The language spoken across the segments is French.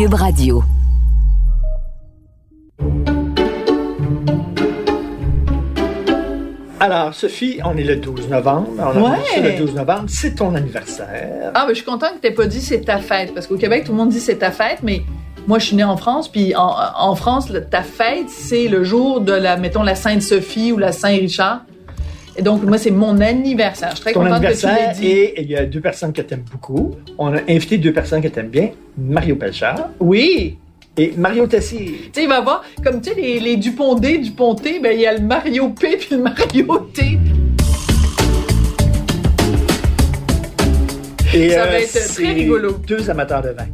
Cube Radio. Alors, Sophie, on est le 12 novembre. On Ouais. le 12 novembre. C'est ton anniversaire. Ah, mais je suis contente que t'aies pas dit c'est ta fête, parce qu'au Québec, tout le monde dit c'est ta fête, mais moi, je suis née en France, puis en, en France, le- ta fête, c'est le jour de la, mettons, la Sainte-Sophie ou la Saint-Richard. Et donc, moi, c'est mon anniversaire. Je suis très Ton contente que tu l'aies dit. et il y a deux personnes que tu aimes beaucoup. On a invité deux personnes que tu aimes bien. Mario Pelchard Oui! et Mario Tessier. Tu sais, il va y avoir, comme tu sais, les, les Dupont-D, Dupont-T, ben, il y a le Mario P puis le Mario T. Et, Ça va être très rigolo. Deux amateurs de vin.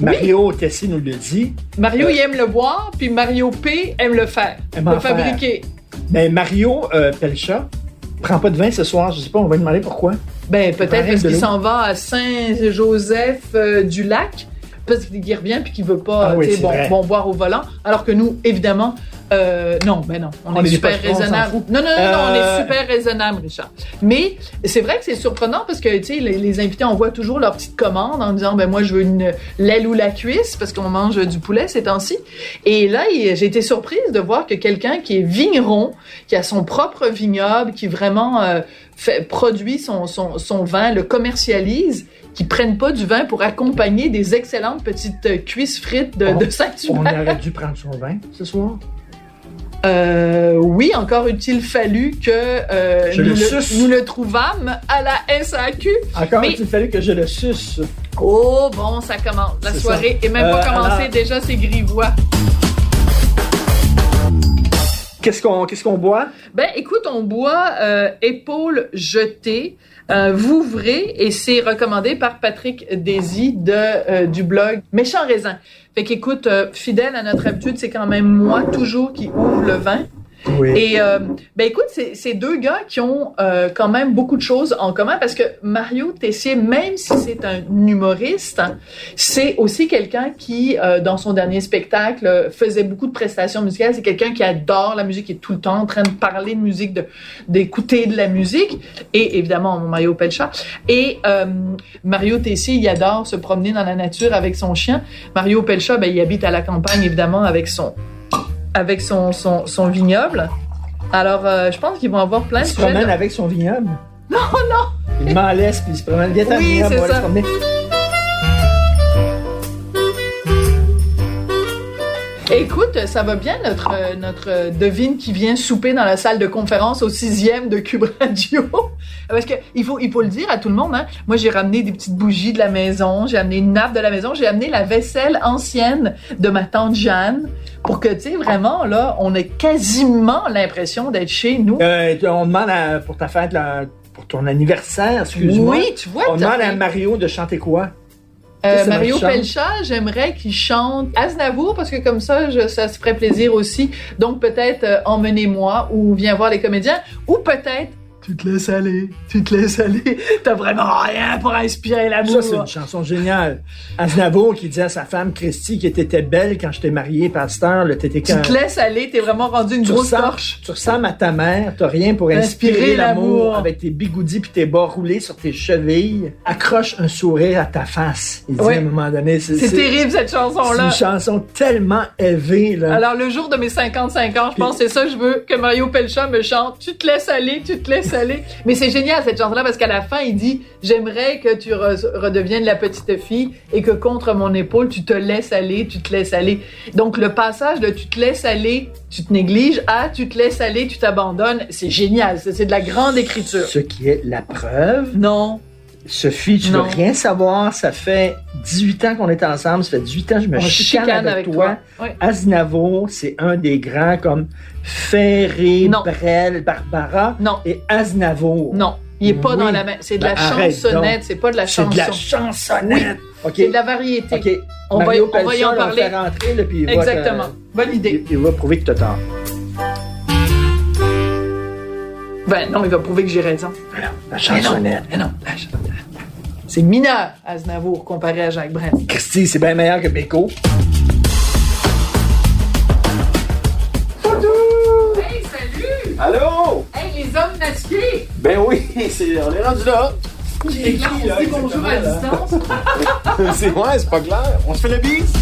Mario Tessier nous le dit. Mario, Euh, il aime le boire, puis Mario P aime le faire, Aime le faire. fabriquer. Mais Mario euh, Pelchat prend pas de vin ce soir. Je sais pas, on va lui demander pourquoi. Ben, peut-être parce qu'il s'en va à Saint-Joseph-du-Lac, parce qu'il revient puis qu'il veut pas, Ah oui, bon, bon, boire au volant. Alors que nous, évidemment, euh, non, ben non, on, On est est super on raisonnable. Non, non, non, on Euh, est super raisonnable, Richard. Mais c'est vrai que c'est surprenant parce que, tu sais, les, les invités envoient toujours leur petite commande en disant, ben moi, je veux une l'aile ou la cuisse parce qu'on mange du poulet ces temps-ci. Et là, j'ai été surprise de voir que quelqu'un qui est vigneron, qui a son propre vignoble, qui vraiment euh, fait, produit son, son, son vin, le commercialise, qui prennent pas du vin pour accompagner des excellentes petites euh, cuisses frites de, On- de On Saint-Hubert. aurait dû prendre son vin ce soir. Euh, oui, encore eut-il fallu que euh, nous, le le, suce. nous le trouvâmes à la SAQ. Encore Mais- il fallu que je le suce. Oh, bon, ça commence. La soirée ça. est même pas Euh, commencée, alors- déjà c'est grivois. Qu'est-ce qu'on qu'est-ce qu'on boit? Ben, écoute, on boit euh, épaule jetée, euh, Vouvray, et c'est recommandé par Patrick Désy de, euh, du blog Méchant Raisin. Fait qu'écoute, euh, fidèle à notre habitude, c'est quand même moi toujours qui ouvre le vin. Et euh, ben écoute, c'est deux gars qui ont euh, quand même beaucoup de choses en commun parce que Mario Tessier, même si c'est un humoriste, c'est aussi quelqu'un qui, euh, dans son dernier spectacle, euh, faisait beaucoup de prestations musicales. C'est quelqu'un qui adore la musique, qui est tout le temps en train de parler de musique, d'écouter de la musique. Et évidemment, Mario Pelcha. Et euh, Mario Tessier, il adore se promener dans la nature avec son chien. Mario Pelcha, ben, il habite à la campagne, évidemment, avec son avec son, son, son vignoble. Alors, euh, je pense qu'ils vont avoir plein de Il se sujets promène de- avec son vignoble. Non, non! Il m'en laisse, puis il se promène. Oui, vignoble, c'est ça. Écoute, ça va bien notre, euh, notre euh, devine qui vient souper dans la salle de conférence au sixième de Cube Radio. Parce que il faut, il faut le dire à tout le monde, hein. Moi, j'ai ramené des petites bougies de la maison, j'ai amené une nappe de la maison, j'ai amené la vaisselle ancienne de ma tante Jeanne pour que, tu sais, vraiment, là, on ait quasiment l'impression d'être chez nous. Euh, on demande à- pour ta fête, là, pour ton anniversaire, excuse-moi. oui, tu vois, On demande à Mario de chanter quoi? Euh, Mario Pelcha, j'aimerais qu'il chante Aznavour parce que comme ça, je, ça se ferait plaisir aussi. Donc peut-être euh, Emmenez-moi ou Viens voir les comédiens ou peut-être Tu te laisses aller, tu te laisses aller. T'as vraiment rien pour inspirer l'amour. Ça, c'est une chanson géniale. Aznavour qui disait à sa femme Christy qui était belle quand je t'ai marié, pasteur, le t'étais Tu te laisses aller, t'es vraiment rendu une tu grosse torche. tu ressembles à ta mère, t'as rien pour Inspirer inspirer l'amour avec tes bigoudis puis tes bas roulés sur tes chevilles. Accroche un sourire à ta face. Il dit à un moment donné, c'est C'est terrible cette C'est chanson-là. une chanson tellement élevée là. Alors, le jour de mes 55 ans, je pense que c'est ça que je veux, que Mario Pelcha me chante. Tu te laisses aller, tu te laisses Mais c'est génial, cette chanson-là, parce qu'à la fin, il dit, j'aimerais que tu re- redeviennes la petite fille et que contre mon épaule, tu te laisses aller, tu te laisses aller. Donc, le passage de tu te laisses aller, tu te négliges, à tu te laisses aller, tu t'abandonnes, c'est génial. C'est c'est de la grande écriture. Ce qui est la preuve. Non. Sophie, tu Non. veux rien savoir. Ça fait 18 ans qu'on est ensemble. Ça fait 18 ans que je me chicane, avec, toi. Aznavour, c'est un des grands comme Ferré. Brel, Barbara Non. et Aznavour. Non. Il est pas Oui. dans la même. C'est de la Ben, chansonnette, c'est pas de la C'est chanson. de la chansonnette. C'est de la variété. On va- on va y en parler. On fait rentrer, là, puis il va Exactement. te- Bonne idée. Il, il va prouver que t'as tort. Ben non, il va prouver que j'ai raison. Voilà, la Mais non, chansonnette. mais non, la chansonnette. C'est mineur, Aznavour, comparé à Jacques Brel. Christy, c'est bien meilleur que Beko. Hey, salut! Allô? Hey, les hommes masqués! Ben oui, c'est, on est rendu là. Les gens, on se dit bonjour à distance. c'est ouais, c'est pas clair. On se fait le bise?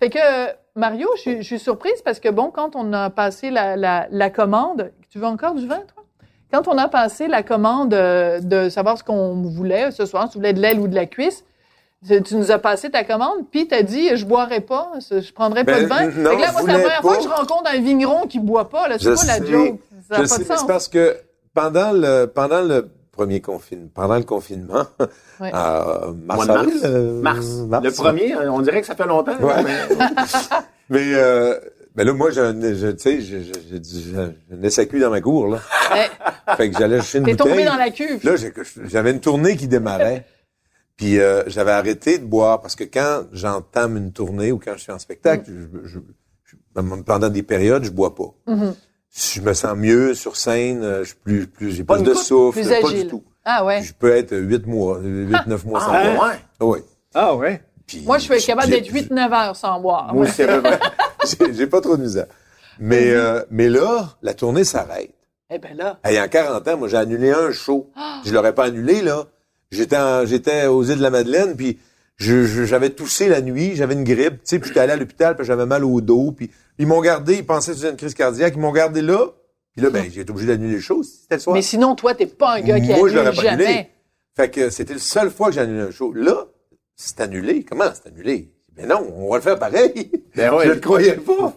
Fait que, euh, Mario, je suis- je suis surprise parce que, bon, quand on a passé la, la, la commande, tu veux encore du vin, toi? Quand on a passé la commande euh, de savoir ce qu'on voulait ce soir, si tu voulais de l'aile ou de la cuisse, tu nous as passé ta commande, puis t'as dit, je boirai pas, je prendrai pas Ben, de vin. non, là, moi, c'est la première fois que je rencontre un vigneron qui boit pas, là. C'est quoi la joke? Ça n'a Je pas sais, de mais sens. c'est parce que pendant le pendant le premier confinement, pendant le confinement, Ouais. à mars, Mois de mars. avril, euh, Mars. Le premier, on dirait que ça fait longtemps. Ouais. mais- Mais euh, ben là, moi, j'ai un- je, tu sais, j'ai j'ai- j'ai SAQ dans ma cour là. Fait que j'allais chercher une T'es bouteille. tombé dans la cuve. Là, j'avais une tournée qui démarrait. Puis euh, j'avais arrêté de boire parce que quand j'entame une tournée ou quand je suis en spectacle, je, je- je- pendant des périodes, je bois pas. Mhm. Je me sens mieux sur scène, euh, je suis plus, plus j'ai plus de souffle, Plus pas agile. du tout. Ah ouais. Je peux être huit mois, huit, neuf mois sans Ah, boire. ouais? Oui. Ah ouais. Puis, Moi, je suis capable d'être 8-9 heures sans boire. Moi aussi. J'ai j'ai pas trop de misère. Mais, euh, mais là, la tournée s'arrête. Eh ben là. Hey, en 40 ans, moi, j'ai annulé un show. Je l'aurais pas annulé, là. J'étais en- j'étais aux îles de la Madeleine, puis je- je- j'avais toussé la nuit, j'avais une grippe, tu sais, puis j'étais allé à l'hôpital, puis j'avais mal au dos, puis ils m'ont gardé, ils pensaient que c'était une crise cardiaque, ils m'ont gardé là, puis là, ben, j'ai été obligé d'annuler le show, c'était le soir. Mais sinon, toi, t'es pas un gars qui Moi, je annule l'aurais pas annulé. jamais. Fait que c'était la seule fois que j'ai annulé un show. Là, c'est annulé. Comment c'est annulé? Ben non, on va le faire pareil. Ben ouais. Je le croyais pas.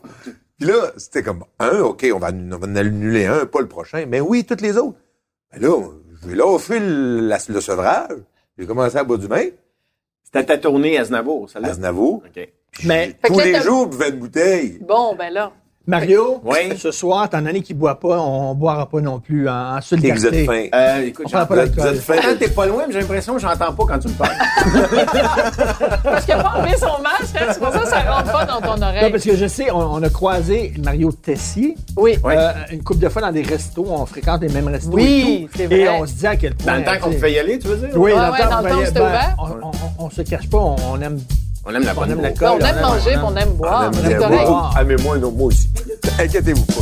Puis là, c'était comme un, OK, on va, on va en annuler un, pas le prochain. Mais oui, toutes les autres. Ben là, je vais là offrir le, la- le sevrage. J'ai commencé à boire du vin, C'était ta tournée à Aznavour, celle-là. Aznavour. OK. Mais Fait Tous là, les jours, je buvais une bouteille. Bon, ben là. Mario, Oui. ce soir, étant donné qu'il boit pas, on boira pas non plus en, en Et que vous solidarité. êtes fin. Euh, écoute, On pas Vous êtes, fin. T'es pas loin, mais j'ai l'impression que j'entends pas quand tu me parles. Parce qu'il a pas enlevé son masque, hein, c'est pour ça que ça rentre pas dans ton Non, oreille. parce que je sais, on, on a croisé Mario Tessier Oui. Euh, une couple de fois dans des restos. On fréquente les mêmes restos Oui, et tout. c'est vrai. Et on se dit à quel point... Dans le temps qu'on sais, pouvait y aller, tu veux dire? Oui, dans, ouais, le temps, dans le on temps c'était ben, ouvert. On, on, on se cache pas, on aime, On aime la on bonne aime bouffe. l'alcool. on aime manger, on aime boire. Ah, C'est moi, correct. boire. Ah, mais moi, non, moi aussi. Inquiétez-vous pas.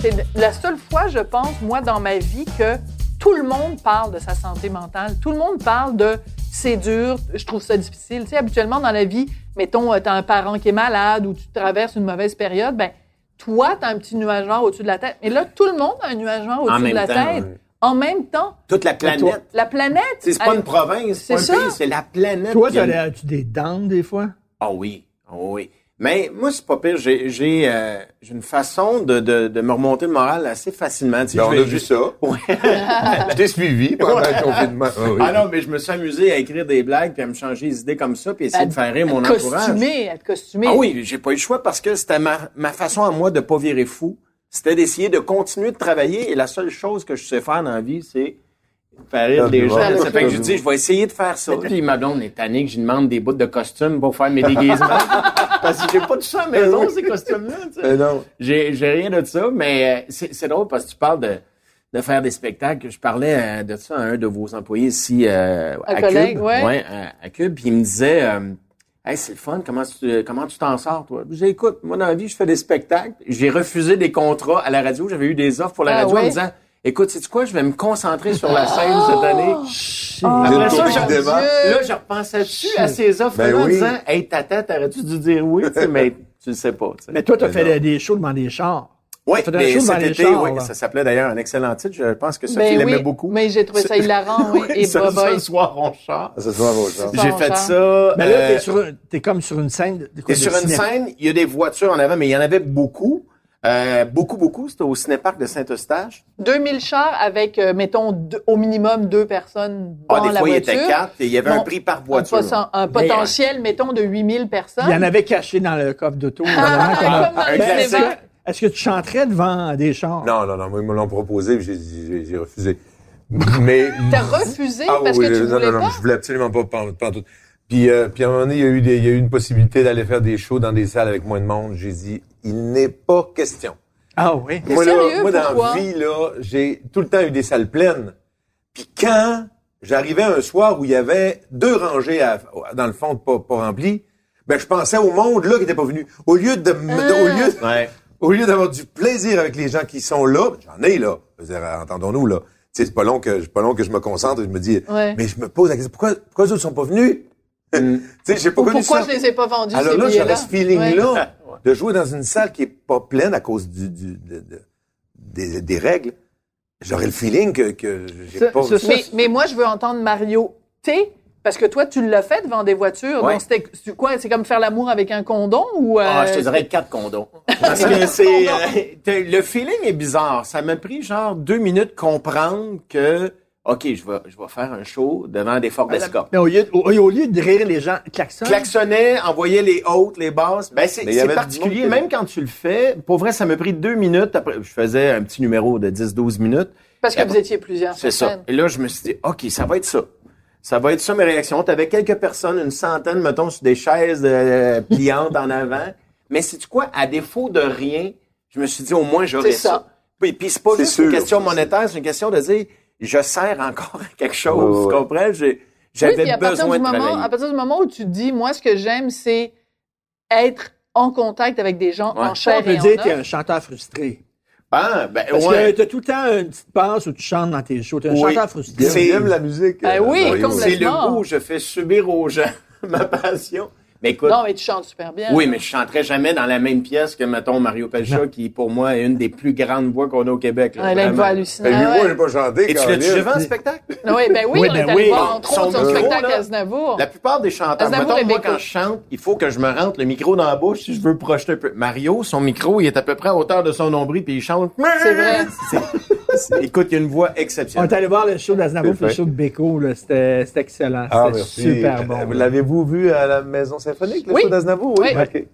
C'est la seule fois, je pense, moi, dans ma vie, que tout le monde parle de sa santé mentale. Tout le monde parle de c'est dur, je trouve ça difficile. Tu sais, habituellement, dans la vie, mettons, tu as un parent qui est malade ou tu traverses une mauvaise période, ben toi, tu as un petit nuage noir au-dessus de la tête. Mais là, tout le monde a un nuage noir au-dessus de la temps, tête. En même temps, Toute la planète. la planète. C'est pas une province, c'est pas un ça. pays, c'est la planète. Toi, qui a- tu as-tu des dents des fois? Ah oui, ah oui. Mais moi, c'est pas pire. J'ai j'ai euh, j'ai une façon de, de, de me remonter le moral assez facilement. Tu sais, Ben, je on vais a vu ça. Ouais. Je t'ai suivi pendant le confinement. Ah oui. Ah non, mais je me suis amusé à écrire des blagues puis à me changer les idées comme ça puis essayer à- de faire rire mon à te entourage. costumer, à te costumer. Ah oui, j'ai pas eu le choix parce que c'était ma, ma façon à moi de pas virer fou. C'était d'essayer de continuer de travailler et la seule chose que je sais faire dans la vie, c'est faire rire les c'est gens. Ça fait que je dis, je vais essayer de faire ça. Puis ma blonde est tannée que je lui demande des bouts de costumes pour faire mes déguisements. parce que j'ai pas tout ça à maison, ces costumes-là. tu sais. Mais non. J'ai, j'ai rien de ça, mais euh, c'est, c'est drôle parce que tu parles de, de faire des spectacles. Je parlais euh, de ça à un de vos employés ici euh, Un à collègue, Cube. ouais. à, à Cube, puis il me disait euh, Hey, c'est le fun, comment tu comment tu t'en sors, toi? Je dis, écoute, moi dans la vie, je fais des spectacles. J'ai refusé des contrats à la radio, j'avais eu des offres pour la Ah, radio en ouais? me disant Écoute, sais-tu quoi, je vais me concentrer sur la scène cette année. Après Une ça, tournée je-. Là, je repensais dessus à ces offres-là Ben en oui. disant Hey, tata, t'aurais-tu dû dire oui? Tu sais, mais tu le sais pas. tu sais. Mais toi, tu as Mais fait non. des- shows devant des chars. Oui, mais cet été, chars, oui, là. ça s'appelait d'ailleurs un excellent titre. Je pense que Sophie Ben l'aimait oui, beaucoup. mais j'ai trouvé ça hilarant, oui. Et ce, ce soir, on chante. Voit, vos gens. Ça, J'ai on fait chante. ça. Mais là, euh, t'es sur un- t'es comme sur une scène. t'es sur une scène, il y a des voitures en avant, mais il y en avait beaucoup. Euh, beaucoup, beaucoup. C'était au cinéparc de Saint-Eustache. 2000 chars avec, euh, mettons, deux- au minimum deux personnes dans Ah, des la fois, il voiture. était quatre et il y avait Bon, un prix par voiture. un potentiel, mettons, de 8000 personnes. Il y en avait caché dans le coffre d'auto. Ah, cinéma. Est-ce que tu chanterais devant des chars? Non, non, non, moi, ils me l'ont proposé, j'ai, j'ai, j'ai refusé. Mais. T'as refusé Ah parce oui, que tu non, voulais non, non, pas? je voulais absolument pas pan- pantoute. Puis, euh, puis à un moment donné, il y a eu des, il y a eu une possibilité d'aller faire des shows dans des salles avec moins de monde. J'ai dit, il n'est pas question. Ah oui? Moi, là, sérieux, moi, dans la vie, là, j'ai tout le temps eu des salles pleines. Puis quand j'arrivais un soir où il y avait deux rangées à- dans le fond pas, pas remplies, ben, je pensais au monde, là, qui était pas venu. Au lieu de, Ah. au lieu, Ouais. au lieu d'avoir du plaisir avec les gens qui sont là, j'en ai, là. Je veux dire, entendons-nous, là. Tu sais, c'est pas long que, c'est pas long que je me concentre et je me dis, Ouais. mais je me pose la question, pourquoi, pourquoi eux autres sont pas venus? Tu sais, j'ai pas Ou connu pourquoi ça. je les ai pas vendus, Alors ces là, j'avais ce feeling-là Ouais. de jouer dans une salle qui est pas pleine à cause du, du- de- de- des, des règles. J'aurais le feeling que, que j'ai pas... ça- Mais, mais moi, je veux entendre Mario T. Parce que toi, tu l'as fait devant des voitures. Ouais. Donc, c'était c'est quoi? C'est comme faire l'amour avec un condom ou... euh, Ah, je te dirais quatre condoms. Parce que c'est, euh, le feeling est bizarre. Ça m'a pris genre deux minutes comprendre que, OK, je vais, je vais faire un show devant des Ford Escort. Mais au lieu, de, au, au lieu de rire, les gens klaxonnent. klaxonnait, envoyait les hautes, les basses. Ben, c'est particulier. Même quand tu le fais, pour vrai, ça m'a pris deux minutes. Après, je faisais un petit numéro de 10-12 minutes. Parce que vous étiez plusieurs C'est ça. scène. Et là, je me suis dit, OK, ça va être ça. Ça va être ça mes réactions. T'avais quelques personnes, une centaine, mettons, sur des chaises euh, pliantes en avant. Mais c'est tu quoi? À défaut de rien, je me suis dit, au moins, j'aurais C'est ça. ça. Puis, puis c'est pas C'est juste une question monétaire, c'est une question de dire, je sers encore à quelque chose. Ouais, Tu comprends? J'ai- Oui, J'avais partir, besoin du de moment, travailler. à partir du moment où tu te dis, moi, ce que j'aime, c'est être en contact avec des gens Ouais. en Ça, chair on peut et dire que t'es os. un chanteur frustré. Ah, ben, Parce ouais. que t'as tout le temps une petite passe où tu chantes dans tes shows. T'es un Oui. chanteur frustré. J'aime- c'est- la musique. Ben euh, oui, complètement. C'est le goût, je fais subir aux gens ma passion. Mais écoute, Non, mais tu chantes super bien. oui, mais je chanterai jamais dans la même pièce que, mettons, Mario Pelcha, qui, pour moi, est une des plus grandes voix qu'on a au Québec. là, elle a une voix Ben, hallucinante. lui, Ah moi, j'ai pas chanté. Et tu l'as-tu déjà vu en spectacle? Oui, ben oui, Oui, on ben est allé oui. voir entre autres son spectacle là, Aznavour. La plupart des chanteurs, Aznavour mettons, et moi, quand je chante, il faut que je me rentre le micro dans la bouche si je veux projeter un peu. Mario, son micro, il est à peu près à hauteur de son nombril, puis il chante. C'est vrai. Écoute, il y a une voix On exceptionnelle. est allé voir le show d'Aznavour le show de Beko. là. C'était c'était excellent. Ah, C'était merci. super bon. Euh, L'avez-vous vu à la Maison Symphonique, le Oui. show d'Aznavour? Oui. OK.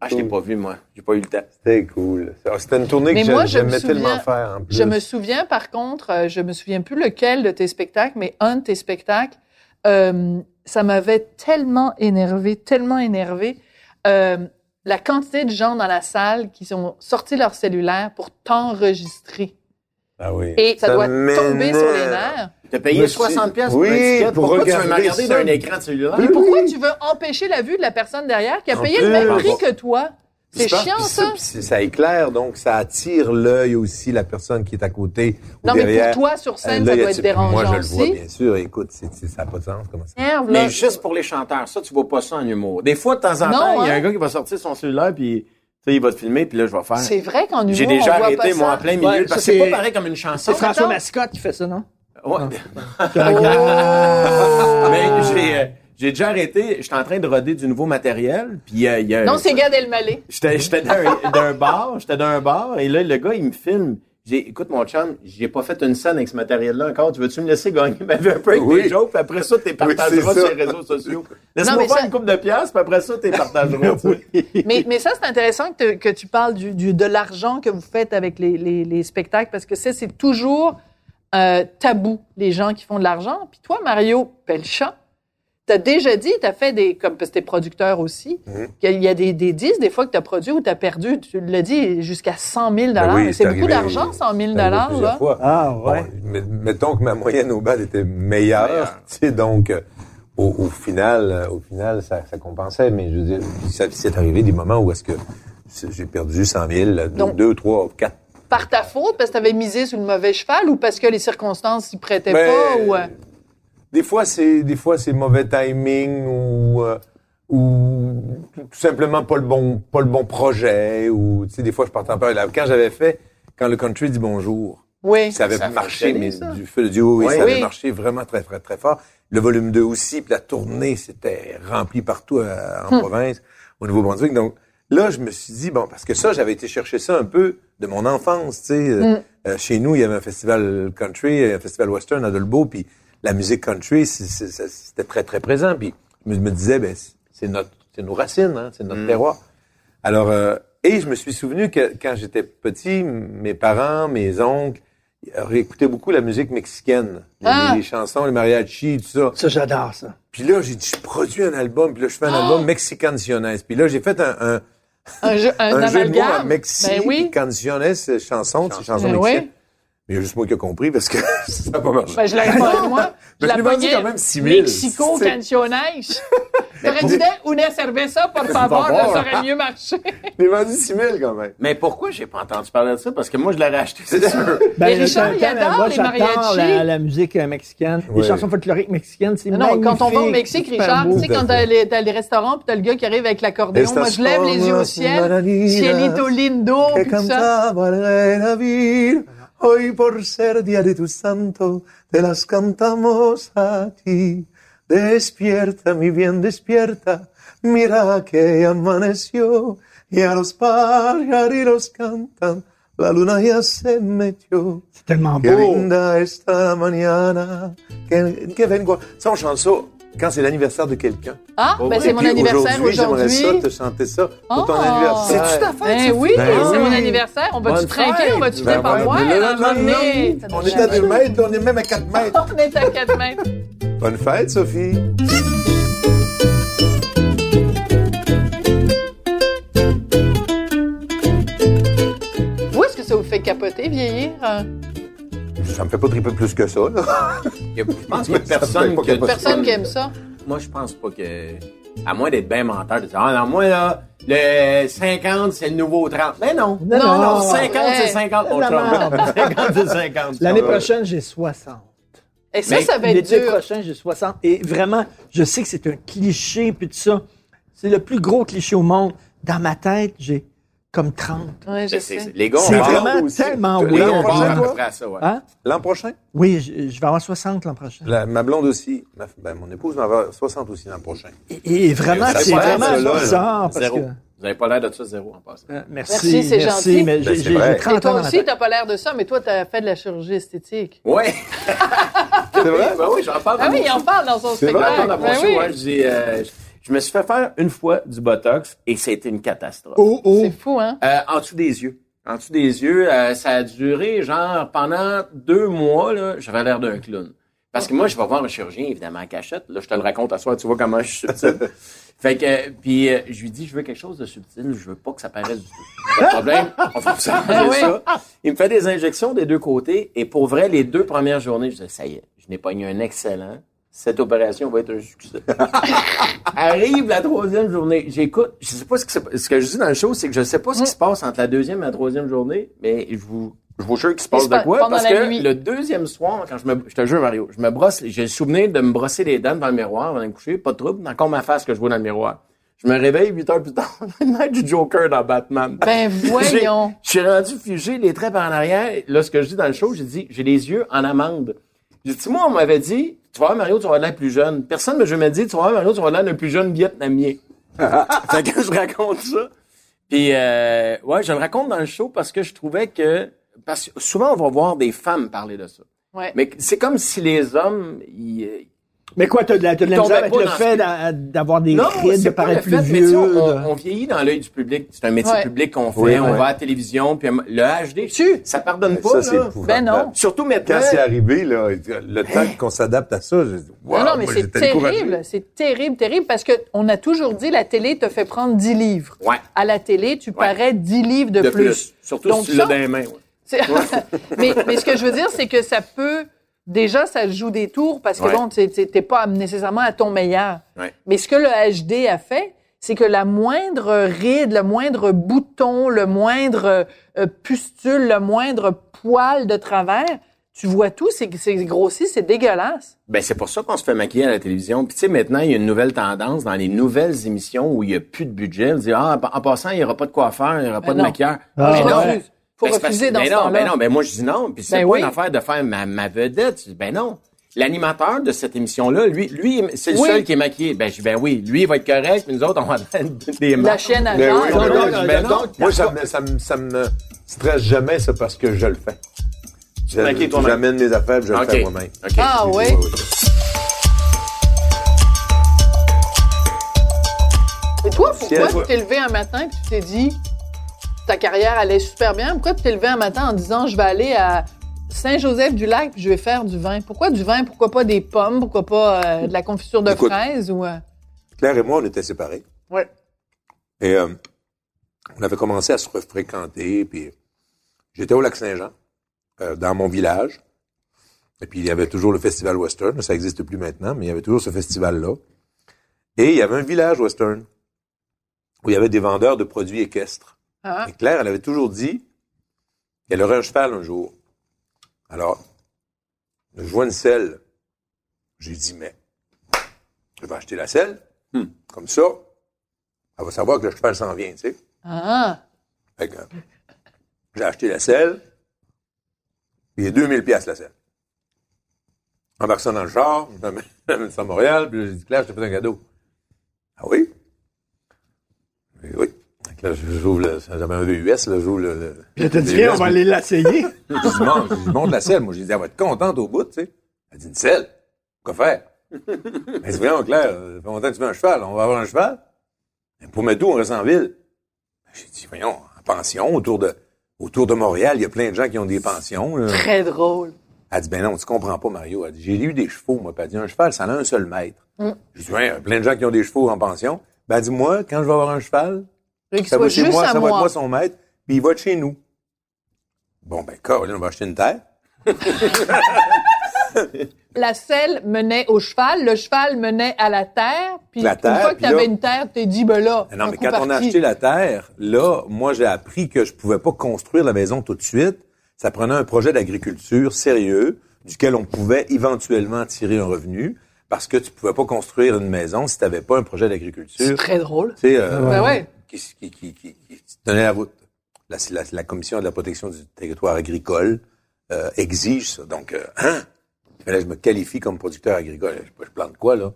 Ah, je l'ai pas vu, moi. J'ai pas eu le temps. C'était cool. Ah, C'était une tournée Mais que j'aimais souviens- tellement faire, en plus. Je me souviens, par contre, euh, je me souviens plus lequel de tes spectacles, mais un de tes spectacles, euh, ça m'avait tellement énervé, tellement énervé. Euh, la quantité de gens dans la salle qui ont sorti leur cellulaire pour t'enregistrer. Ah oui. Et ça, doit m'énerve. tomber sur les nerfs. T'as payé Monsieur- 60 pièces Oui, pour un ticket? pour Pourquoi tu veux me regarder d'un écran de cellulaire? Mais pourquoi tu veux empêcher la vue de la personne derrière qui a En payé plus, le même prix bon. que toi? C'est chiant, ça. ça éclaire, donc ça attire l'œil aussi, la personne qui est à côté ou Non, mais pour toi, sur scène, Euh, ça doit être dérangeant Moi, je le aussi. vois, bien sûr. Écoute, ça n'a pas de sens. Comment ça? Là. Mais juste pour les chanteurs, ça, tu vois pas ça en humour. Des fois, de temps en Non, temps, il y a hein? un gars qui va sortir son cellulaire, puis il va te filmer, puis là, je vais faire. C'est vrai qu'en humour, J'ai on déjà voit pas arrêté, ça. moi, en plein milieu, Ouais, parce que c'est pas pareil comme une chanson. C'est François. Mascotte qui fait ça, non? Ouais. Tu regardes. Mais j'ai, euh, j'ai déjà arrêté. J'étais en train de roder du nouveau matériel, puis euh, il y a un- Non, c'est Gad Elmaleh. J'étais, j'étais dans un, dans un bar, j'étais dans un bar, et là, le gars, il me filme. J'ai, écoute, mon chum, j'ai pas fait une scène avec ce matériel-là encore. Tu veux-tu me laisser gagner ma vie un peu avec Oui. des jokes, puis après ça, t'es partageras sur les réseaux sociaux. Laisse-moi faire ça- une coupe de pièces, puis après ça, t'es partageras. Mais, mais ça, c'est intéressant que, te- que tu parles du, du- de l'argent que vous faites avec les, les, les spectacles, parce que ça, c'est toujours euh, tabou, les gens qui font de l'argent. Puis toi, Mario Pelchat, t'as déjà dit, t'as fait des, comme parce que t'es producteur aussi, Mhm. qu'il y a des, des disques, des fois, que t'as produit ou t'as perdu, tu l'as dit, jusqu'à 100 000 Ben oui, C'est beaucoup arrivé- d'argent, 100 000 Ça arrive plusieurs là. fois. Ah, ouais. Bon, mettons que ma moyenne au bal était meilleure, Meilleure. tu sais, donc euh, au, au final, euh, au final, ça, ça compensait. Mais je veux dire, ça c'est arrivé des moments où est-ce que j'ai perdu 100 000, deux, Donc- deux, trois, quatre. Par ta faute, parce que t'avais misé sur le mauvais cheval ou parce que les circonstances s'y prêtaient Ben, pas ou... euh, Des fois, c'est des fois c'est mauvais timing ou euh, ou tout simplement pas le bon pas le bon projet ou tu sais des fois je partais en peur. Là, Quand j'avais fait quand le country dit bonjour, Oui. ça avait Ça marché mais ça. du feu de Dieu, oui, Oui. ça avait marché vraiment très très très fort. Le volume 2 aussi, puis la tournée c'était rempli partout euh, en province, au Nouveau-Brunswick. Donc là, je me suis dit, bon, parce que ça, j'avais été chercher ça un peu de mon enfance, tu sais. Euh, euh, chez nous, il y avait un festival country, un festival western à Dolbeau, puis la musique country, c'était très, très présent. Puis je me, disais, ben, c'est- notre, c'est nos racines, hein, c'est notre terroir. Alors, euh, et je me suis souvenu que quand j'étais petit, mes parents, mes oncles, ils écoutaient beaucoup la musique mexicaine, les, Ah! les chansons, les mariachis, tout ça. Ça, j'adore ça. Puis là, j'ai dit, je produis un album, puis là, je fais un album Mexicanciones. Puis là, j'ai fait un, un, Un jeu, un, un jeu de mots à amalgame. Mexi, Ben oui. Canciones, chanson, c'est chanson Ben mexicaine. Mais il y a juste moi qui ai compris parce que ça n'a pas marché. Ben, je l'avais pas, moi. Je la je l'ai vendu quand même 6 000. Mexico, canciones. T'aurais dit, une cerveza, por favor, là, ça aurait mieux marché. J'ai vendu 6 000 quand même. Mais pourquoi j'ai pas entendu parler de ça? Parce que moi, je l'aurais acheté, c'est sûr. Ben, Mais Richard, il adore moi, les mariachis. la, la musique euh, mexicaine. Les chansons folkloriques mexicaines, c'est Non, non, quand on va au magnifique, Mexique, Richard, tu sais, quand t'as les, les restaurants, puis t'as le gars qui arrive avec l'accordéon, moi, je lève les yeux au ciel, cielito lindo, puis ça. Hoy por ser día de tu santo, te las cantamos a ti. Despierta, mi bien, despierta. Mira que amaneció y a los pajaritos cantan. La luna ya se metió. Beau. linda esta la mañana. Que, que vengo. Ça, on chante ça quand c'est l'anniversaire de quelqu'un. Ah, ben c'est mon anniversaire Aujourd'hui, j'aimerais ça te chanter ça pour ton Oh. anniversaire. C'est-tu ta fête? Ben oui, Ben c'est oui. mon anniversaire. On va-tu trinquer? On va-tu Ben non, donné? non, On est à 2 mètres, on est même à 4 mètres. On est à 4 mètres. Bonne fête, Sophie. Où est-ce que ça vous fait capoter, vieillir? Ça me fait pas triper plus que ça, là. Il y a- Je pense qu'il y a personne qui. Personne qui aime ça. Moi, je pense pas que. À moins d'être bien menteur, de dire, ah non, moi, là, le 50, c'est le nouveau 30. Mais non. Non, non, non. 50, c'est Ouais. 50, mon La chum. merde. 50, c'est 50. L'année prochaine, j'ai 60. Et ça, Mais ça va être L'été dur. prochain, j'ai 60. Et vraiment, je sais que c'est un cliché, puis tout ça. C'est le plus gros cliché au monde. Dans ma tête, j'ai comme 30. Ouais, je C'est- c'est- sais. Les gars, on C'est vraiment aussi. tellement à L'an peu prochain, ouais. Hein? L'an prochain? Oui, je, je vais avoir 60 l'an prochain. La- ma blonde aussi. Ma- ben, mon épouse va avoir 60 aussi l'an prochain. Et, et vraiment, c'est vraiment bizarre. Parce Zéro. que, Vous avez pas l'air de ça, zéro en passant. Euh, merci, Merci, c'est gentil. mais Ben, j'ai c'est j'ai- vrai. j'ai Et 30 ans toi aussi, tête. t'as pas l'air de ça, mais toi, t'as fait de la chirurgie esthétique. Ouais. C'est vrai? Ben oui, j'en parle. Ah oui, il en parle dans son C'est vrai, J'en spectacle. parle dans mon show, oui. ouais. Je dis, euh, je me suis fait faire une fois du Botox et c'était une catastrophe. Oh, oh. C'est fou, hein? Euh, en dessous des yeux. En dessous des yeux, euh, ça a duré genre pendant deux mois, là, j'avais l'air d'un clown. Parce que moi, je vais voir un chirurgien, évidemment, en cachette. Là, je te le raconte à soi, tu vois comment je suis subtil. fait que, euh, puis euh, je lui dis, je veux quelque chose de subtil, je veux pas que ça paraisse du tout. Pas de problème, on va vous arranger Ah oui. ça. Il me fait des injections des deux côtés, et pour vrai, les deux premières journées, je dis, ça y est, je n'ai pogné un excellent. Cette opération va être un succès. Arrive la troisième journée. J'écoute. Je sais pas ce que, ce que je dis dans le show, c'est que je sais pas ce qui se passe entre la deuxième et la troisième journée, mais je vous, je vous jure qu'il se passe se de quoi? Parce que nuit. le deuxième soir, quand je me, je te jure, Mario, je me brosse, j'ai le souvenir de me brosser les dents devant le miroir avant de me coucher. Pas de trouble. Encore ma face que je vois dans le miroir. Je me réveille huit heures plus tard, night du Joker dans Batman. Ben voyons. Je suis rendu figé, les traits par en arrière. Là, ce que je dis dans le show, j'ai dit, j'ai les yeux en amande. J'ai dit, moi, on m'avait dit, tu vas voir, Mario, tu vas avoir l'air plus jeune. Personne ne m'a dit, tu vas voir, Mario, tu vas avoir l'air d'un plus jeune vietnamien. fait que je raconte ça. Puis, euh, ouais, je le raconte dans le show parce que je trouvais que, parce que souvent, on va voir des femmes parler de ça. Ouais. Mais c'est comme si les hommes, ils, Mais quoi, t'as de la, t'as de la Il misère tombait avec le fait d'avoir des non, rides, de paraître plus fait, mais tu sais, vieux. on, vieillit dans l'œil du public. C'est un métier Ouais. public qu'on fait. On ouais. va à la télévision. Puis le HD, Tu- ça pardonne pas. Ça. Ben non. Surtout maintenant. Quand c'est arrivé, là, le temps qu'on s'adapte à ça, j'ai dit, wow, non, non, mais c'est terrible. C'est terrible, terrible, parce que on a toujours dit la télé te fait prendre 10 livres. Ouais. À la télé, tu parais 10 livres de, de plus. plus. Surtout Donc si tu l'as dans les mains. mais ce que je veux dire, c'est que ça peut. Déjà, ça joue des tours parce que Ouais. bon, t'es- pas nécessairement à ton meilleur. Ouais. Mais ce que le HD a fait, c'est que la moindre ride, le moindre bouton, le moindre euh, pustule, le moindre poil de travers, tu vois tout, c'est c'est grossi, c'est dégueulasse. Ben, c'est pour ça qu'on se fait maquiller à la télévision. Puis, tu sais, maintenant, il y a une nouvelle tendance dans les nouvelles émissions où il n'y a plus de budget. On dit, ah, en passant, il n'y aura pas de coiffeur, il n'y aura pas de non. maquilleur. Ah, Mais je non. Faut Ben, c'est parce- refuser dans ben ce non, ben non, ben moi, je dis non. Puis c'est Ben pas oui. une affaire de faire ma, ma vedette. Je dis, ben non. l'animateur de cette émission-là, lui, lui, c'est le Oui. seul qui est maquillé. Ben, je dis, ben oui, lui, il va être correct, mais nous autres, on va faire des La marques. chienne à Ben oui, ben donc, oui, donc, ben non. Moi, ça me, ça me, ça me stresse jamais, ça, parce que je le fais. J'amène mes affaires, je OK. le fais moi-même. OK. Ah Oui, oui. Et toi, pourquoi tu t'es levé un matin et tu t'es dit ta carrière allait super bien? Pourquoi tu t'es levé un matin en disant je vais aller à Saint-Joseph-du-Lac puis je vais faire du vin? Pourquoi du vin? Pourquoi pas des pommes? Pourquoi pas euh, de la confiture de Écoute. fraises? Ou, euh, Claire et moi, on était séparés. Ouais. Et euh, on avait commencé à se refréquenter, puis j'étais au Lac-Saint-Jean, euh, dans mon village. Et puis, il y avait toujours le festival western. Ça n'existe plus maintenant, mais il y avait toujours ce festival-là. Et il y avait un village western où il y avait des vendeurs de produits équestres. Ah. Et Claire, elle avait toujours dit qu'elle aurait un cheval un jour. Alors, je vois une selle. J'ai dit, mais je vais acheter la selle. Hmm. Comme ça, elle va savoir que le cheval s'en vient, tu sais. Ah. Fait que, j'ai acheté la selle. Puis il y a 2000 pièces la selle. Embarque ça dans le char, je ça à Montréal, puis j'ai dit, Claire, je t'ai fait un cadeau. Ah oui? Oui. J'ouvre le, j'avais un VUS, là, j'ouvre le, le Puis elle t'a dit, le viens, on va aller l'essayer. je dis, monte, je dis, monte la selle. Moi, j'ai dit, elle va être contente au bout, tu sais. Elle dit, une selle? Quoi faire? Elle dit, voyons, Claire, ça fait longtemps que tu veux un cheval. On va avoir un cheval. Mais pour mettre où, on reste en ville? J'ai dit, voyons, en pension, autour de, autour de Montréal, il y a plein de gens qui ont des pensions. là. Très drôle. Elle dit, ben non, tu comprends pas, Mario. Elle dit, j'ai eu des chevaux, moi. Puis elle dit, un cheval, ça en a un seul maître. J'ai dit, ouais, il y a plein de gens qui ont des chevaux en pension. Ben, elle dit, moi, quand je vais avoir un cheval, Je veux qu'il ça soit va chez juste moi, à ça va être moi. moi son maître, puis il va être chez nous. Bon, ben, Caroline, on va acheter une terre. La selle menait au cheval, le cheval menait à la terre, puis La une terre, fois que tu avais une terre, tu t'es dit, ben là, Non, un mais coup quand on a acheté la terre, là, moi, j'ai appris que je pouvais pas construire la maison tout de suite. Ça prenait un projet d'agriculture sérieux, duquel on pouvait éventuellement tirer un revenu, parce que tu pouvais pas construire une maison si tu n'avais pas un projet C'est d'agriculture. très drôle. Tu sais, euh, Ben ouais. Qui, qui, qui, qui, qui tenait la route. La, la, la Commission de la protection du territoire agricole euh, exige ça. Donc, euh, hein? Mais là, je me qualifie comme producteur agricole. Je, plante quoi, là?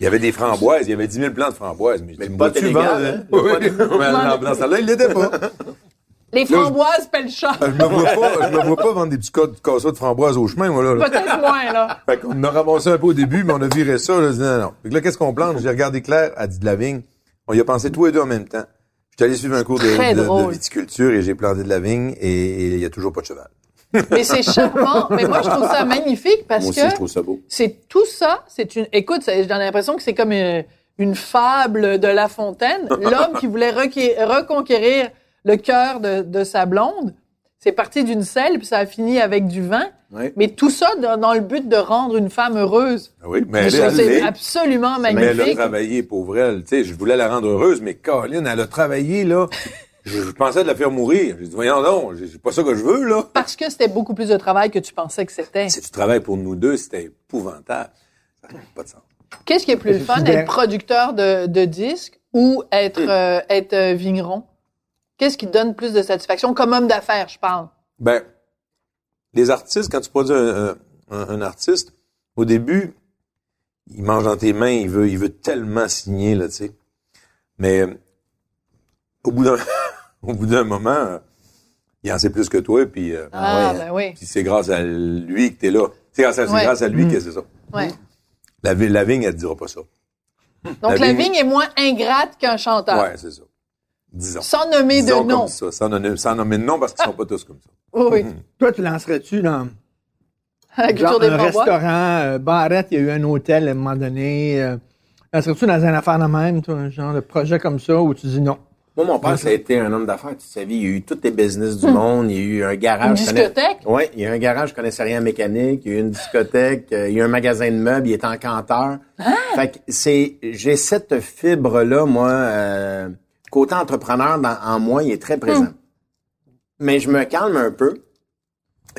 Il y avait des framboises, il y avait 10 000 plants de framboises. Mais, je dis, pas tu vends, hein? Oui, mais dans, dans ce temps-là, il l'était pas. Les framboises pelchat. Je me vois pas, je me vois pas vendre des petits cas- casseaux de framboises au chemin, moi, là. là. Peut-être moins, là. Fait qu'on a ramassé un peu au début, mais on a viré ça. Là, je dis, non, non. Fait que là, qu'est-ce qu'on plante? J'ai regardé Claire, elle dit de la vigne. On y a pensé tous les deux en même temps. J'étais allé suivre un cours de, viticulture et j'ai planté de la vigne et il y a toujours pas de cheval. Mais c'est charmant. Mais moi, je trouve ça magnifique parce Moi aussi, que je trouve ça beau. c'est tout ça. C'est une. Écoute, j'ai l'impression que c'est comme une, une fable de La Fontaine. L'homme qui voulait reconquérir le cœur de, de sa blonde. C'est parti d'une selle puis ça a fini avec du vin. Oui. Mais tout ça dans, dans le but de rendre une femme heureuse. Ah Oui, mais elle, elle, c'est absolument Mais elle a magnifique. travaillé, pauvre elle. Tu sais, je voulais la rendre heureuse, mais Caroline, elle a travaillé, là. Je, je pensais de la faire mourir. J'ai dit, voyons donc, c'est pas ça que je veux, là. Parce que c'était beaucoup plus de travail que tu pensais que c'était. Si tu travailles pour nous deux, c'était épouvantable. Ça n'a pas de sens. Qu'est-ce qui est plus le fun, être producteur de, de disques ou être, euh, être euh, vigneron? Qu'est-ce qui te donne plus de satisfaction? Comme homme d'affaires, je parle? Ben, les artistes, quand tu produis un, un- un artiste, au début, il mange dans tes mains, il veut, il veut tellement signer, là, tu sais. Mais euh, au bout d'un, au bout d'un moment, euh, il en sait plus que toi, puis, euh, Ah, ouais. ben oui. puis c'est grâce à lui que t'es là. C'est grâce à, c'est Ouais. grâce à lui que c'est ça. Ouais. La, vi- la vigne, elle te dira pas ça. Donc, La la, vigne- vigne est moins ingrate qu'un chanteur. Ouais, c'est ça. Disons. Sans nommer Disons de nom. comme ça, sans nommer, sans nommer de nom, parce qu'ils sont pas tous comme ça. Oui, oui. Toi, tu lancerais-tu dans La genre, des un restaurant, euh, Barrette, il y a eu un hôtel à un moment donné. Euh, lancerais-tu dans une affaire de même, toi, un genre de projet comme ça où tu dis non? Moi, mon père, ça a été un homme d'affaires toute sa vie. Il y a eu tous les business du monde. Il y a eu un Une garage. connais- discothèque? Oui, il y a eu un garage, je connaissais rien en mécanique. Il y a eu une discothèque. euh, il y a eu un magasin de meubles. Il est encanteur. Fait que c'est, j'ai cette fibre-là, moi, euh, côté entrepreneur dans, en moi, il est très présent. Mais je me calme un peu.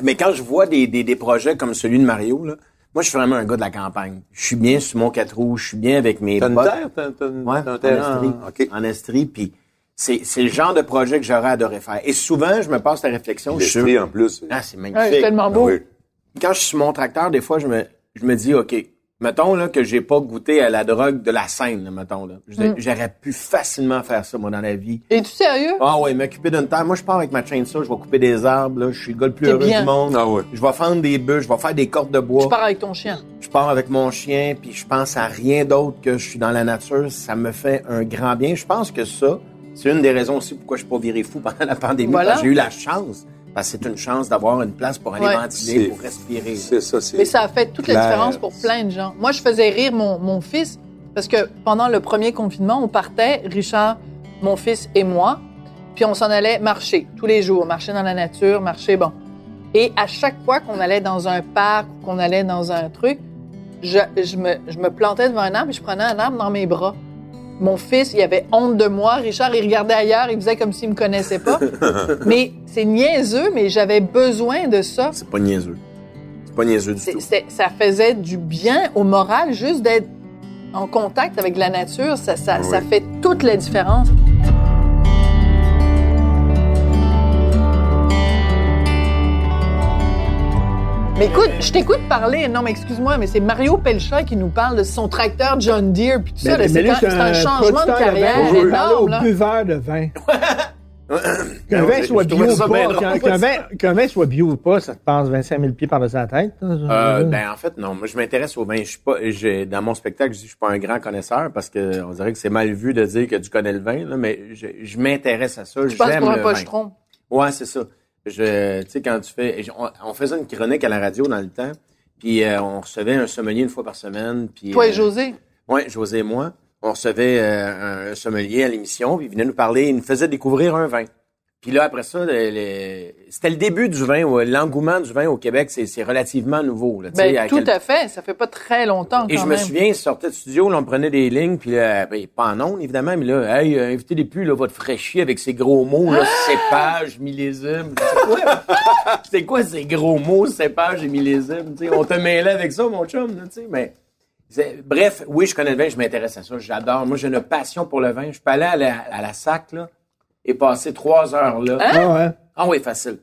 Mais quand je vois des, des, des projets comme celui de Mario, là, moi, je suis vraiment un gars de la campagne. Je suis bien sur mon quatre roues. Je suis bien avec mes T'as une bottes. terre? T'as, t'as une- Ouais, t'as un en? Estrie. OK. En Estrie, puis c'est, c'est le genre de projet que j'aurais adoré faire. Et souvent, je me passe la réflexion, je suis L'Estrie, en plus. ah, c'est Ouais, magnifique. c'est tellement beau. Oui. Quand je suis sur mon tracteur, des fois, je me, je me dis, OK, mettons là, que j'ai pas goûté à la drogue de la scène, là, mettons. Là. Mm. J'aurais pu facilement faire ça, moi, dans la vie. Es-tu sérieux? Ah oui, m'occuper d'une terre. Moi, je pars avec ma chainsaw, je vais couper des arbres, là. Je suis le gars le plus heureux bien. du monde. Ah ouais. Je vais fendre des bœufs, je vais faire des cordes de bois. Tu pars avec ton chien. Je pars avec mon chien, puis je pense à rien d'autre que je suis dans la nature. Ça me fait un grand bien. Je pense que ça, c'est une des raisons aussi pourquoi je suis pas viré fou pendant la pandémie. Voilà. parce que J'ai eu la chance. Parce que c'est une chance d'avoir une place pour aller Ouais. ventiler, C'est- pour respirer. C'est ça, c'est. Mais ça a fait toute la différence pour plein de gens. Moi, je faisais rire mon, mon fils parce que pendant le premier confinement, on partait, Richard, mon fils et moi, puis on s'en allait marcher tous les jours, marcher dans la nature, marcher, bon. Et à chaque fois qu'on allait dans un parc ou qu'on allait dans un truc, je, je, me, je me plantais devant un arbre et je prenais un arbre dans mes bras. Mon fils, il avait honte de moi. Richard, il regardait ailleurs, il faisait comme s'il me connaissait pas. mais c'est niaiseux, mais j'avais besoin de ça. C'est pas niaiseux. C'est pas niaiseux du tout. ça faisait du bien au moral juste d'être en contact avec la nature. Ça, ça, ça fait toute la différence. Mais écoute, je t'écoute parler. Non, mais excuse-moi, mais c'est Mario Pelcha qui nous parle de son tracteur John Deere puis tout ça. C'est c'est un changement de carrière vin. Parler énorme. au là. buveur de vin. Qu'un vin soit bio ou pas, qu'un- vin, vin soit bio ou pas, ça te passe 25 000 pieds par-dessus la tête. Euh, ben en fait non, moi je m'intéresse au vin. Je suis pas, j'ai dans mon spectacle, je dis que je suis pas un grand connaisseur parce que on dirait que c'est mal vu de dire que tu connais le vin là, mais je, je m'intéresse à ça. Je passe J'aime pour un le vin. pochetron. Ouais, c'est ça. Je, tu sais, quand tu fais, on, on faisait une chronique à la radio dans le temps, puis euh, on recevait un sommelier une fois par semaine, puis. Toi et euh, José? Ouais, José et moi, on recevait euh, un sommelier à l'émission, puis il venait nous parler, il nous faisait découvrir un vin. Puis là, après ça, c'était le début du vin, ou l'engouement du vin au Québec, c'est relativement nouveau. Là, Ben, à tout quel- à fait. Ça fait pas très longtemps Et quand je me souviens, il sortait de studio, là, on prenait des lignes, puis là, ben, pas en ondes, évidemment, mais là, hey, euh, invitez les plus, là, votre fraîchier avec ces gros mots, là, cépage, millésime. C'est quoi? Ces gros mots, cépage et millésime? Tu sais, on te mêlait avec ça, mon chum, là, tu sais, mais... Bref, oui, je connais le vin, je m'intéresse à ça, j'adore. Moi, j'ai une passion pour le vin. Je peux aller à la, à la SAC, là, et passer trois heures là. Hein? Ah ouais. Ah oui, facile.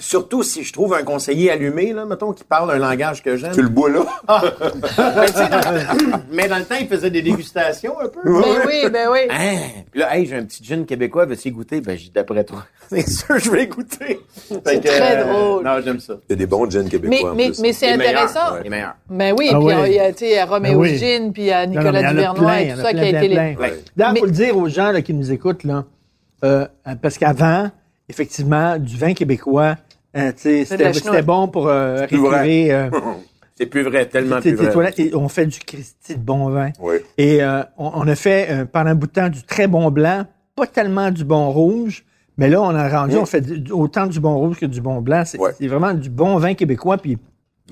Surtout si je trouve un conseiller allumé, là, mettons, qui parle un langage que j'aime. Tu le bois là? Ben, sais, dans- mais dans le temps, il faisait des dégustations un peu. Ben oui, ben oui. Hein? Puis là, hey, j'ai un petit gin québécois, veux-tu goûter? Ben, j'ai d'après toi. C'est sûr, je vais goûter. Que, très euh, drôle. Non, j'aime ça. Il y a des bons gins québécois mais, mais c'est intéressant. Les meilleurs. Ben oui, Ah puis oui. il y a, tu sais, Roméo Ben oui. Gin, puis il y a Non, non, Nicolas Duvernois plein, et tout ça qui a plein, été... plein, les-. D'ailleurs, Mais- faut le dire aux gens là, qui nous écoutent, là, euh, parce qu'avant, effectivement, du vin québécois, euh, c'était bon pour euh, Plus vrai. récurer euh, C'est plus vrai, tellement tes- plus tes vrai. toilettes. Et on fait du Christy de bon vin. Oui. Et euh, on, on a fait euh, pendant un bout de temps du très bon blanc, pas tellement du bon rouge, mais là, on a rendu, Mm. on fait du- autant du bon rouge que du bon blanc. C'est vraiment du bon vin québécois. Puis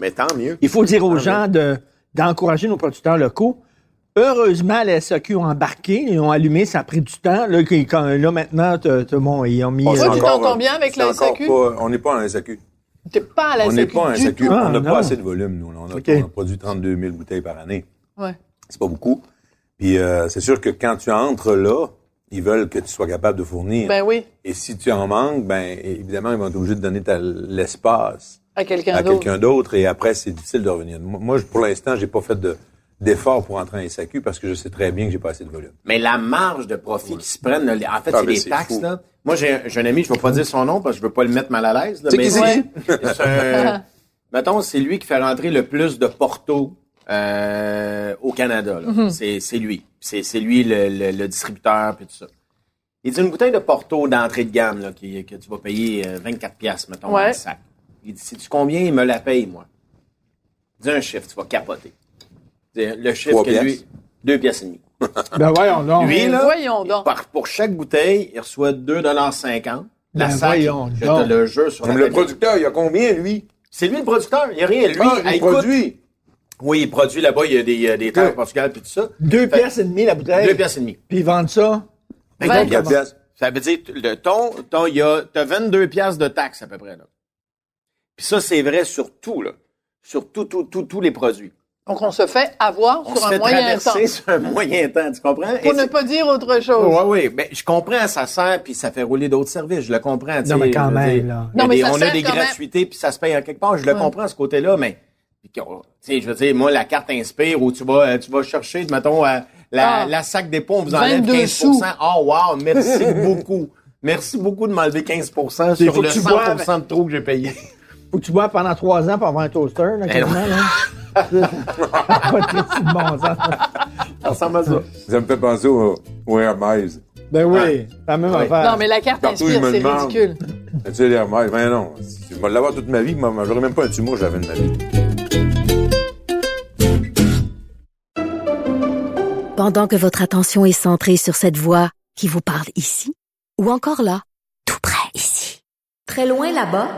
Mais tant mieux. il faut dire aux gens de d'encourager nos producteurs locaux. Heureusement, la SAQ ont embarqué, ils ont allumé, ça a pris du temps. Là, qui- quand, là maintenant, bon, ils ont mis... Euh, Toi, tu t'entends euh, bien avec la SAQ? pas- on n'est pas en SAQ. T'es pas à la On n'est SAQ pas en du SAQ. tout. Ah, on n'a non. pas assez de volume, nous. On a, on a produit 32 000 bouteilles par année. Ouais. C'est pas beaucoup. Puis euh, c'est sûr que quand tu entres là, ils veulent que tu sois capable de fournir. Ben oui, Et si tu en manques, ben évidemment, ils vont être obligés de donner l'espace à quelqu'un à d'autre. quelqu'un d'autre. Et après, c'est difficile de revenir. Moi, pour l'instant, j'ai pas fait de d'effort pour entrer en SAQ parce que je sais très bien que j'ai pas assez de volume. Mais la marge de profit qui se prennent, en fait, Ah, c'est les taxes. fou. Là. Moi, j'ai un ami, je ne vais pas dire son nom parce que je veux pas le mettre mal à l'aise. là, C'est mais qui, c'est mettons, lui qui fait rentrer le plus de Porto euh, au Canada. là. Mhm. C'est lui. C'est lui le, le- le distributeur puis tout ça. Il dit une bouteille de Porto d'entrée de gamme là, qui- que tu vas payer euh, 24 pièces mettons, Ouais. dans le sac. Il dit, sais-tu combien il me la paye, moi? Dis un chiffre, tu vas capoter. Le chiffre que pièces. lui... Deux pièces et demie. Ben voyons donc. Lui, là, voyons donc. par- pour chaque bouteille, il reçoit 2,50 La Ben sac, voyons je donc. te le jure sur la le télé. producteur, il y a combien, lui? C'est lui le producteur, il n'y a rien. Lui, Ah, il écoute, produit. Oui, il produit là-bas, il y a des, y a des terres au Portugal puis tout ça. Deux Fait- pièces et demie la bouteille. Deux pièces et demie. Puis ils vendent ça? Ben, Vingt- donc, pièces. Ça veut dire, le ton, ton, il y a, t'as 22 pièces de taxes à peu près, là. Puis ça, c'est vrai sur tout, là. Sur tout, tout, tout, tous les produits. Donc, on se fait avoir On sur se un fait moyen temps. traverser sur un moyen temps, tu comprends? Pour Et ne pas dire autre chose. Oui, oui. Ben, je comprends, ça sert, puis ça fait rouler d'autres services. Je le comprends. Non, mais quand même, dire, là. Non, mais des- ça on a des même. gratuités, puis ça se paye à quelque part. Je le Ouais. comprends, ce côté-là, mais Puis qu'on- tu sais, je veux dire, moi, la carte inspire où tu vas, euh, tu vas chercher, mettons, euh, la, Ah. la sac dépôt, on vous enlève 22 15 sous. Oh, wow, merci beaucoup. Merci beaucoup de m'enlever 15 faut sur que le tu 100 boives. de trop que j'ai payé. Faut que tu bois pendant trois ans pour avoir un toaster, là, quasiment, là. pas de critique de bon sens. Ça ressemble à ça. Ça me fait penser au, Hermès. Ben oui, la même Oui. affaire. Non, mais la carte Partout, inspire, c'est ridicule. Tu sais, les ben non. Je vais l'avoir toute ma vie, j'aurais même pas un tumor, j'avais de ma vie. Pendant que votre attention est centrée sur cette voix qui vous parle ici, ou encore là, tout près ici, très loin là-bas,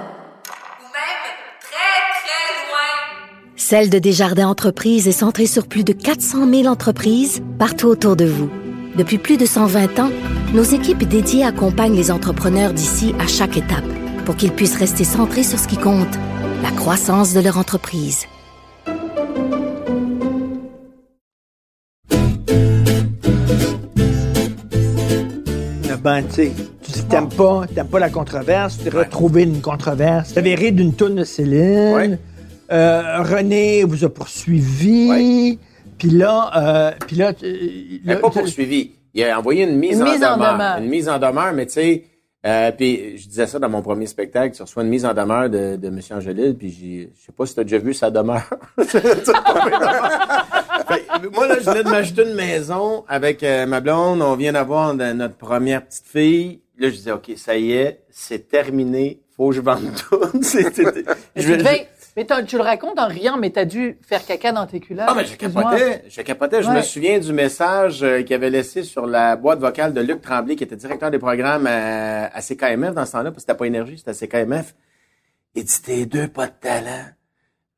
Celle de Desjardins Entreprises est centrée sur plus de 400 000 entreprises partout autour de vous. Depuis plus de 120 ans, nos équipes dédiées accompagnent les entrepreneurs d'ici à chaque étape pour qu'ils puissent rester centrés sur ce qui compte, la croissance de leur entreprise. Ben, tu sais, tu dis que t'aimes pas, t'aimes pas la controverse, tu devrais trouver une controverse. T'avais ri d'une tourne de Céline. Ouais. Euh, René vous a poursuivi. Puis là, euh, puis là, tu- Mais là, pas poursuivi. Il a envoyé une mise, Une en, mise en demeure. demeure. Une mise en demeure, mais tu sais, euh, puis je disais ça dans mon premier spectacle, tu reçois une mise en demeure de, de M. Angelil, puis j'ai- je sais pas si tu as déjà vu sa demeure. Fait que, moi, là, je venais de m'acheter une maison avec euh, ma blonde. On vient d'avoir notre première petite fille. Là, je disais, OK, ça y est, c'est terminé. Faut que je vende tout. C'est- je devais- mais tu le racontes en riant, mais t'as dû faire caca dans tes culottes. Ah, mais je capotais. Je capotais. Je Ouais. me souviens du message euh, qu'il avait laissé sur la boîte vocale de Luc Tremblay, qui était directeur des programmes à, à CKMF dans ce temps-là, parce que c'était pas Énergie, c'était à CKMF. Il dit, t'es deux pas de talent.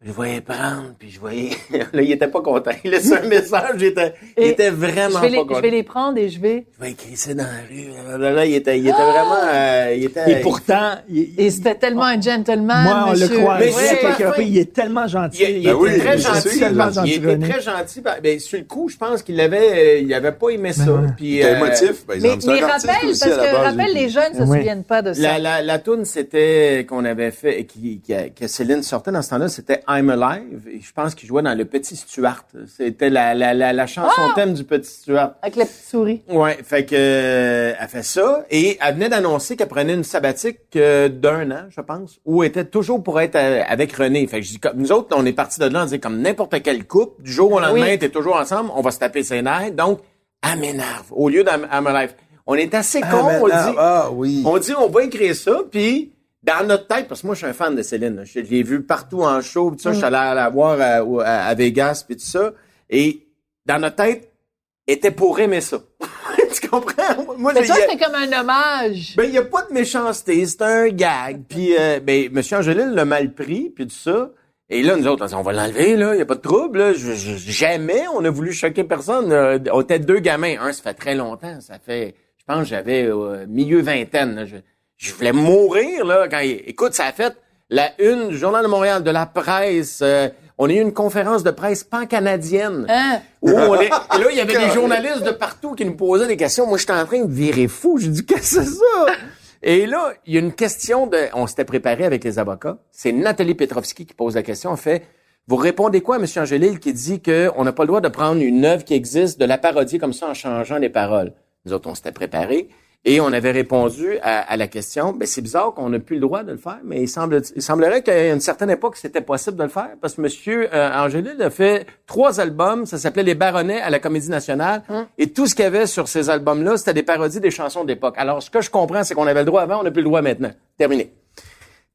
Je voyais prendre, puis je voyais... là, il était pas content. Il laissait un message, il était, il était vraiment je vais, les, pas je content. vais les prendre et je vais. Je vais écrire ça dans la rue. Là, là, là, il était, il était vraiment... euh, il était, Et pourtant, il- Et c'était tellement un gentleman, moi, on le monsieur. croit. Mais Mais c'est pas fin. il est tellement gentil. Il, il Ben était oui, très gentil. tellement il gentil, était très gentil. Ben, ben, sur le coup, je pense qu'il avait, euh, il avait pas aimé ça. ouais. Puis, euh, émotif, par Mais, exemple. Mais artiste rappelle, parce que rappelle, les jeunes ne se Oui. souviennent pas de ça. La, la, la toune, c'était qu'on avait fait, et qui, qui, que Céline sortait dans ce temps-là, c'était I'm Alive. Et je pense qu'il jouait dans Le Petit Stuart. C'était la, la, la, la chanson thème du Petit Stuart. Avec la petite souris. Ouais, fait que euh, elle fait ça et elle venait d'annoncer qu'elle prenait une sabbatique euh, d'un an, je pense, où elle était toujours pour être euh, avec René. Fait que je dis comme nous autres, on est partis de là, on dit comme n'importe quel couple, du jour au lendemain, Oui. t'es toujours ensemble, on va se taper ses nerfs. Donc, elle m'énerve au lieu d'Am I'm Alive. On est assez Ah, cons, on dit. ah, oui. On dit, on va écrire ça, puis dans notre tête, parce que moi, je suis un fan de Céline. là. Je, l'ai vu partout en show, puis ça, je suis allé la voir à, au- à- à Vegas, puis tout ça. Et dans notre tête, était pour aimer ça. tu comprends? Moi, Mais j'ai- toi, y a- c'était comme un hommage. ben, il n'y a pas de méchanceté, c'est un gag. Puis, euh, ben, M. Angelil l'a mal pris, puis tout ça. Et là, nous autres, on dit, on va l'enlever, là, il n'y a pas de trouble. Là. Je- je- jamais on a voulu choquer personne. Euh, on était deux gamins. Un, ça fait très longtemps. Ça fait, je pense, j'avais euh, milieu vingtaine. là. Je, je voulais mourir, là. Quand, il- écoute, ça a fait la une du Journal de Montréal, de la presse. euh, on a eu une conférence de presse pan-canadienne. Hein? Où on est- et là, il y avait des journalistes de partout qui nous posaient des questions. Moi, j'étais en train de virer fou. J'ai dit, qu'est-ce que c'est ça? Et là, il y a une question de, on s'était préparé avec les avocats. C'est Nathalie Petrovski qui pose la question. En fait, vous répondez quoi à M. Angélil qui dit qu'on n'a pas le droit de prendre une œuvre qui existe, de la parodier comme ça en changeant les paroles? Nous autres, on s'était préparés. Et on avait répondu à, à la question, ben c'est bizarre qu'on n'a plus le droit de le faire, mais il, semble, il semblerait qu'à une certaine époque, c'était possible de le faire, parce que Monsieur euh, Angélil a fait trois albums, ça s'appelait Les Baronnets à la Comédie Nationale, et tout ce qu'il y avait sur ces albums-là, c'était des parodies des chansons d'époque. Alors, ce que je comprends, c'est qu'on avait le droit avant, on n'a plus le droit maintenant. Terminé.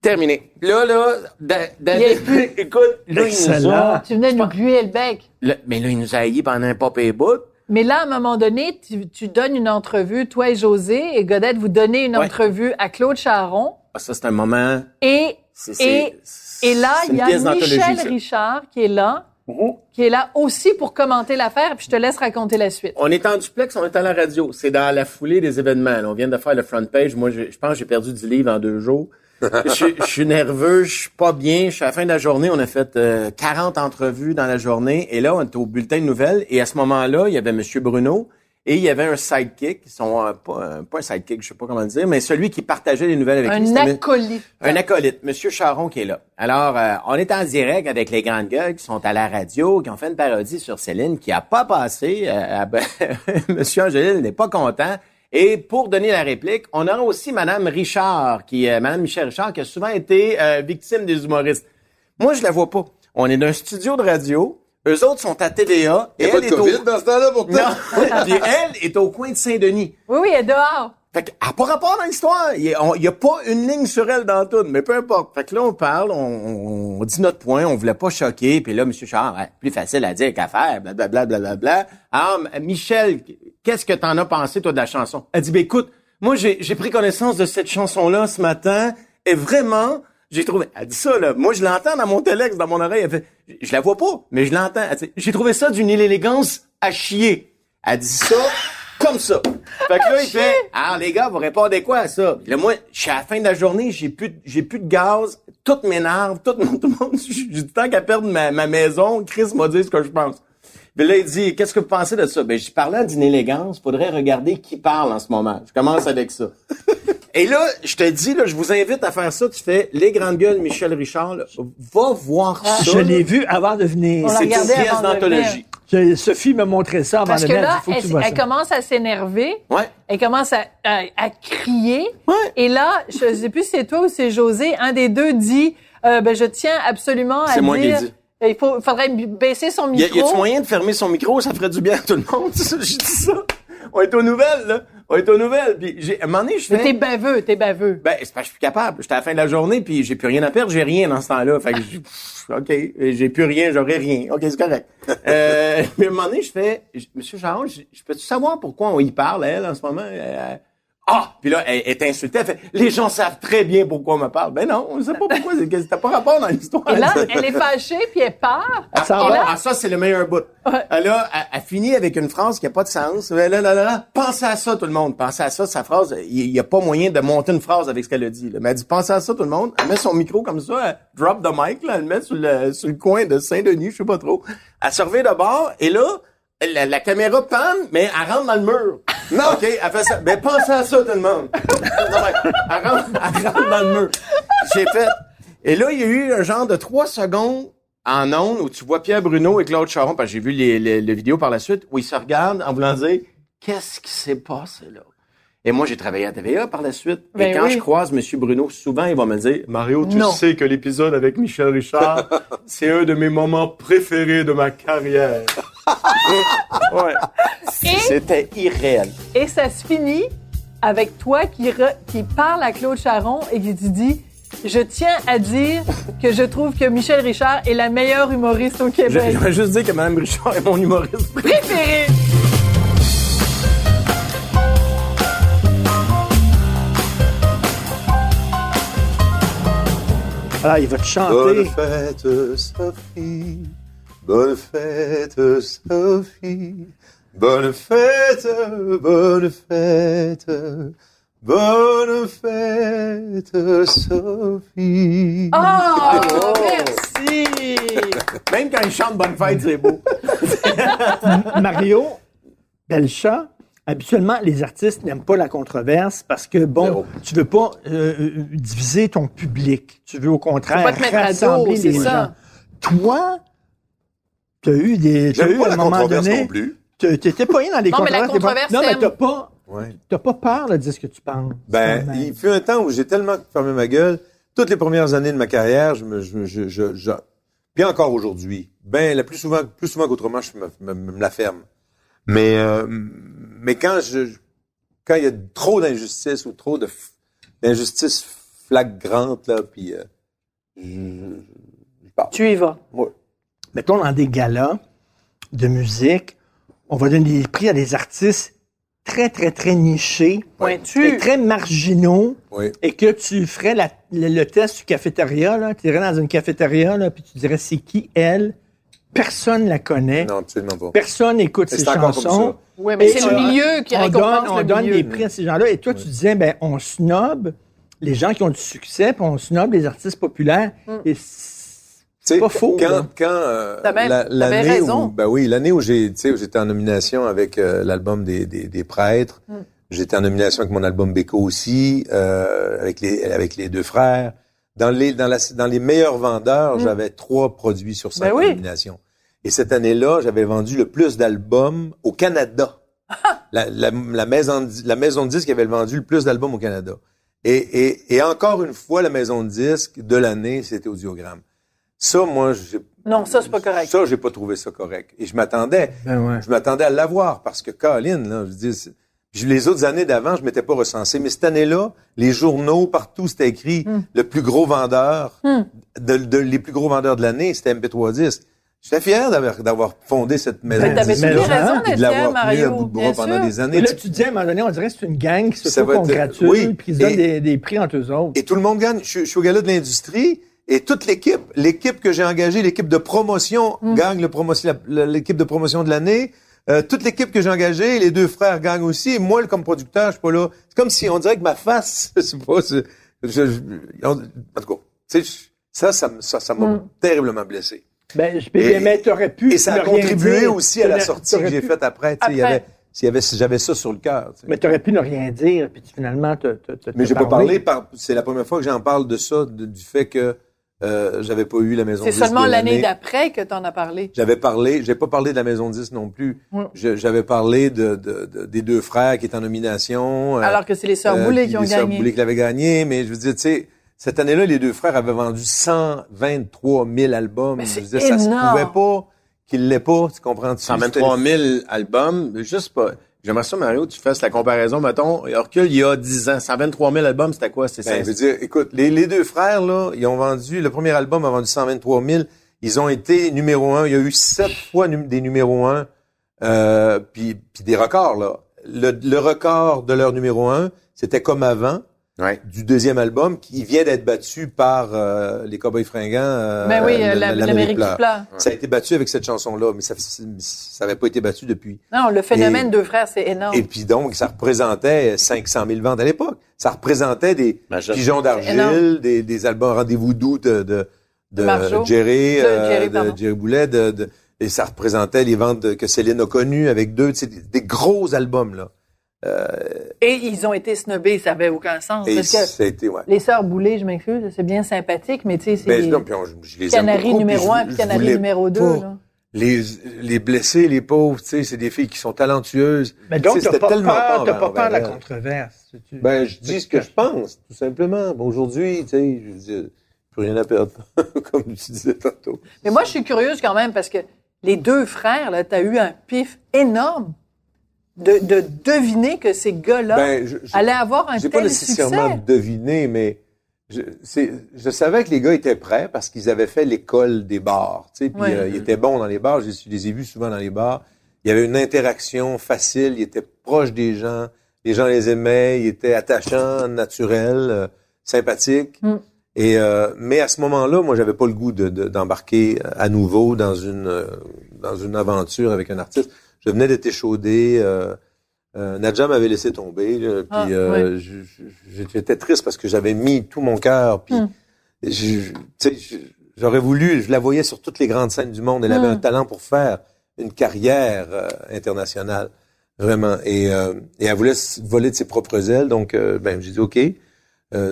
Terminé. Là, là, Da- David, écoute, là, il nous a, Tu venais nous gluer le bec. mais là, il nous a haïs pendant un pop et bout. Mais là, à un moment donné, tu, tu donnes une entrevue, toi et José, et Godette, vous donnez une Ouais. entrevue à Claude Charon. Ah, ça, c'est un moment, Et, et, et là, il y a Michel. Richard qui est là, qui est là aussi pour commenter l'affaire, puis je te laisse raconter la suite. On est en duplex, on est à la radio. C'est dans la foulée des événements. là. On vient de faire le front page. Moi, je, je pense que j'ai perdu 10 livres en deux jours. Je, suis- je suis nerveux, je suis pas bien. Je suis à la fin de la journée. On a fait euh, 40 entrevues dans la journée. Et là, on était au bulletin de nouvelles. Et à ce moment-là, il y avait Monsieur Bruno. Et il y avait un sidekick, son, euh, pas, euh, pas un sidekick, je sais pas comment le dire, mais celui qui partageait les nouvelles avec lui. Un acolyte. un acolyte, Monsieur Charon qui est là. Alors, euh, on est en direct avec les grandes gueules qui sont à la radio, qui ont fait une parodie sur Céline, qui a pas passé. Euh, Monsieur Angélil n'est pas content. Et pour donner la réplique, on aura aussi Madame Richard, qui, euh, Madame Michel Richard, qui a souvent été euh, victime des humoristes. Moi, je la vois pas. On est dans un studio de radio. Eux autres sont à TVA. Et n'y a pas elle de est au- COVID dans ce temps-là pour. Puis elle est au coin de Saint-Denis. Oui, oui, elle est dehors. Fait qu'elle n'a pas rapport dans l'histoire. Il n'y a, pas une ligne sur elle dans tout, mais peu importe. Fait que là, on parle, on, dit notre point, on voulait pas choquer, puis là, M. Charles, ouais, plus facile à dire qu'à faire, blablabla, blablabla. Alors, M- Michel, qu'est-ce que t'en as pensé, toi, de la chanson? Elle dit, ben écoute, moi, j'ai j'ai pris connaissance de cette chanson-là ce matin, et vraiment, j'ai trouvé... Elle dit ça, là. Moi, je l'entends dans mon téléx, dans mon oreille. Elle fait, je la vois pas, mais je l'entends. J'ai trouvé ça d'une élégance à chier. Elle dit ça comme ça. Fait que là, il fait, alors les gars, vous répondez quoi à ça? Puis là, moi, je suis à la fin de la journée, j'ai plus, de- j'ai plus de gaz, tout m'énerve, tout, tout le monde, j'ai du temps qu'à perdre ma, ma maison, Chris m'a dit ce que je pense. Puis là, il dit, qu'est-ce que vous pensez de ça? Ben, je parlais d'une élégance, faudrait regarder qui parle en ce moment. Je commence avec ça. Et là, je te dis, là, je vous invite à faire ça. Tu fais Les Grandes Gueules, Michel Richard. là. Va voir ça. Je là. l'ai vu avant de venir. C'est une pièce d'anthologie. Sophie m'a montré ça avant Parce de que venir. là, faut que elle, vois elle commence à s'énerver. Ouais. Elle commence à, à, à crier. Ouais. Et là, je sais plus si c'est toi ou c'est José, un des deux dit, euh, ben, je tiens absolument à C'est moi qui dire... ai dit. Il faut, faudrait baisser son Y a, micro. y a-tu moyen de fermer son micro? Ça ferait du bien à tout le monde. J'ai dit ça. On est aux nouvelles, là. On est aux nouvelles. Puis, j'ai, à un moment donné, je Mais fais... T'es baveux, t'es baveux. Ben, c'est pas que je suis plus capable. J'étais à la fin de la journée, puis j'ai plus rien à perdre, j'ai rien dans ce temps-là. Fait que, j'ai- pff, OK, j'ai plus rien, j'aurai rien. OK, c'est correct. Euh, mais à un moment donné, je fais, Monsieur Charles, je, je peux-tu savoir pourquoi on y parle, elle, en ce moment? Euh, ah! Puis là, elle est insultée. Elle fait, les gens savent très bien pourquoi on me parle. Ben non, on sait pas pourquoi. c'est que T'as pas rapport dans l'histoire. Et là, elle est fâchée, puis elle part. Ah, s'en ah, ah, ça, c'est le meilleur bout. Ouais. Elle, a, elle, elle finit avec une phrase qui a pas de sens. Là, là, là, là, Pensez à ça, tout le monde. Pensez à ça, sa phrase. Il n'y a pas moyen de monter une phrase avec ce qu'elle a dit. Là. Mais elle dit, pensez à ça, tout le monde. Elle met son micro comme ça, elle drop the mic, là, elle le met sur le, sur le coin de Saint-Denis, je sais pas trop. Elle revient de bord, et là, la, la caméra panne, mais elle rentre dans le mur. Non. OK, elle fait ça. Mais pensez à ça, tout le monde. Non, elle, rentre, elle rentre dans le mur. J'ai fait... Et là, il y a eu un genre de trois secondes en ondes où tu vois Pierre Bruno et Claude Charon, parce que j'ai vu les, les, les vidéos par la suite, où ils se regardent en voulant dire qu'est-ce qui s'est passé là? Et moi, j'ai travaillé à TVA par la suite. Ben et quand oui. je croise M. Bruno, souvent, il va me dire Mario, tu Non. sais que l'épisode avec Michel Richard, c'est un de mes moments préférés de ma carrière. ouais. C'était irréel. Et ça se finit avec toi qui, re- qui parle à Claude Charon et qui te dit Je tiens à dire que je trouve que Michel Richard est la meilleure humoriste au Je, Québec. je vais juste dire que Mme Richard est mon humoriste. Préférée! Alors, il va te Bonne chanter. fête, Sophie. Bonne fête, Sophie. Bonne fête, bonne fête. Bonne fête, Sophie. Oh, Oh. merci! Même quand il chante Bonne fête, c'est beau. Mario Belchat, habituellement, les artistes n'aiment pas la controverse parce que, bon, Zéro. tu veux pas euh, euh, diviser ton public. Tu veux au contraire Faut pas te mettre à dos, rassembler c'est les ça. gens. Toi, tu as eu des. T'as J'aime eu pas à la un moment controverse donné. non plus. Tu t'étais pas rien dans les Non, mais la controverses. t'es pas- controverse, Non, mais t'as pas. Ouais. T'as pas peur de dire ce que tu penses. Ben, il fut un temps où j'ai tellement fermé ma gueule. Toutes les premières années de ma carrière, je me, je, je, je, je- puis encore aujourd'hui, ben, la plus souvent, plus souvent qu'autrement, je me, me- me la ferme. Mais, euh, mais quand je, quand il y a trop d'injustice ou trop de, d'injustice flagrante, là, puis, euh, je, je, je parle. Tu y vas. Ouais. mettons, dans des galas de musique, on va donner des prix à des artistes très, très, très nichés, et très marginaux, Oui. et que tu ferais la- le, le test du cafétéria, là, tu irais dans une cafétéria, là, puis tu dirais c'est qui elle, personne la connaît, Non, absolument pas. personne n'écoute ses c'est chansons. Oui, mais c'est le milieu qui on récompense donne, on le donne milieu. des prix à ces gens-là, et toi, tu disais, ben, on snob les gens qui ont du succès, puis on snob les artistes populaires, Mm. et c- sais, Pas faux, Quand, là. quand euh, la- l'année où, ben oui, l'année où j'ai, tu sais, où j'étais en nomination avec euh, l'album des, des, des prêtres, Mm. j'étais en nomination avec mon album Beko aussi, euh, avec les avec les deux frères. Dans les dans la dans les meilleurs vendeurs, Mm. j'avais trois produits sur cinq Ben oui. Et cette année-là, j'avais vendu le plus d'albums au Canada. la, la, la maison de- la maison de disques avait vendu le plus d'albums au Canada. Et, et, et encore une fois, la maison de disques de l'année, c'était Audiogramme. Ça, moi, j'ai Non, ça, c'est pas correct. ça, j'ai pas trouvé ça correct. Et je m'attendais, Ben ouais. je m'attendais à l'avoir parce que Colin, là, je dis, les autres années d'avant, je m'étais pas recensé, mais cette année-là, les journaux partout c'était écrit Hmm. le plus gros vendeur, de, de- les plus gros vendeurs de l'année, c'était MP3 10. J'étais fier d'avoir, d'avoir fondé cette maison. Mais t'avais ça, raison et d'être de l'avoir fier, tenu à Mario. bout de bras pendant des années. Là, tu dis, à un moment donné, on dirait que c'est une gang qui se congratule, oui. puis qui se donne Et- des, des prix entre eux autres. Et tout le monde gagne. Je, suis- je suis au gala de l'industrie et toute l'équipe, l'équipe que j'ai engagée, l'équipe de promotion Mm. gagne le promotion, l'équipe de promotion de l'année. Euh, toute l'équipe que j'ai engagée, les deux frères gagnent aussi. Et moi, comme producteur, je suis pas là. C'est comme si on dirait que ma face, je sais pas, c'est- je, je- en tout cas, tu sais, je- ça, ça, me- ça, ça m'a Mm. terriblement blessé. Ben, je Et- mais t'aurais pu. Et ça a contribué dire. aussi à la sortie que j'ai faite après. tu sais, il y avait, s'il y avait, j'avais ça sur le cœur. tu sais. Mais t'aurais pu ne rien dire, puis finalement, te, te, te- Mais j'ai pas parler. parlé par, c'est la première fois que j'en parle de ça, de- du fait que euh, j'avais pas eu la maison C'est 10 seulement de l'année d'après que t'en as parlé. J'avais parlé, j'ai pas parlé de la maison 10 non plus. J'avais parlé de, de- de- des deux frères qui étaient en nomination. euh, Alors que c'est les Sœurs euh, Boulay qui ont les Sœurs gagné. Boulay qui l'avaient gagné, mais je veux dire, tu sais, cette année-là, les deux frères avaient vendu 123 000 albums. Mais je c'est dire, ça se pouvait pas qu'ils l'aient pas, tu comprends? 123 000 albums, juste pas. J'aimerais ça, Mario, tu fasses la comparaison, mettons, recule il y a 10 ans. 123 000 albums, c'était quoi? C'était Ben, je ça? veux dire, écoute, les, les deux frères, là, ils ont vendu, le premier album a vendu 123 000. Ils ont été numéro un. Il y a eu sept fois num- des numéros un, euh, puis, puis des records, là. Le, le record de leur numéro un, c'était comme avant, Ouais. du deuxième album, qui vient d'être battu par euh, les Cowboys fringants. euh, Ben oui, euh, la- l'Amérique qui pleure. pleure. Ça a été battu avec cette chanson-là, mais ça, ça avait pas été battu depuis. Non, le phénomène deux frères, c'est énorme. Et puis donc, ça représentait 500 000 ventes à l'époque. Ça représentait des je- pigeons d'argile, des, des albums rendez-vous doux de, de, de. Jerry, De euh, Jerry, de. Jerry Boulet, de, de- et ça représentait les ventes que Céline a connues avec deux, tu sais, des, des gros albums là. Et ils ont été snobés, ça avait aucun sens. Et parce que ça a été, ouais. les Sœurs Boulay, je m'excuse, c'est bien sympathique, mais tu sais, c'est Ben, des non, puis on- je les canaries numéro un puis canaries numéro deux. Les, les blessés, les pauvres, tu sais, c'est des filles qui sont talentueuses. Mais donc, t'as pas tellement peur, t'as envers- pas peur de la controverse. Tu- Ben, je dis ce que je pense, tout simplement. Bon, Aujourd'hui, tu sais, je veux dire, plus rien à perdre, comme tu disais tantôt. Mais moi, je suis curieuse quand même parce que les deux frères, là, t'as eu un pif énorme de, de deviner que ces gars-là Ben, allaient avoir un j'ai pas tel nécessairement succès. deviné, mais je, savais que les gars étaient prêts parce qu'ils avaient fait l'école des bars, tu sais, puis Ouais. euh, ils étaient bons dans les bars. Je, je les ai vus souvent dans les bars. Il y avait une interaction facile. Ils étaient proches des gens. Les gens les aimaient. Ils étaient attachants, naturels, euh, sympathiques. Mm. Et euh, mais à ce moment-là, moi, j'avais pas le goût de- de- d'embarquer à nouveau dans une dans une aventure avec un artiste. Je venais d'être échaudé. Euh, euh, Nadja m'avait laissé tomber. là, puis Ah, euh, je- je- j'étais triste parce que j'avais mis tout mon cœur. Puis Mm. j'aurais voulu. Je la voyais sur toutes les grandes scènes du monde. Elle avait Mm. un talent pour faire une carrière euh, internationale, vraiment. Et, et elle voulait voler de ses propres ailes. Donc, ben, j'ai dit OK.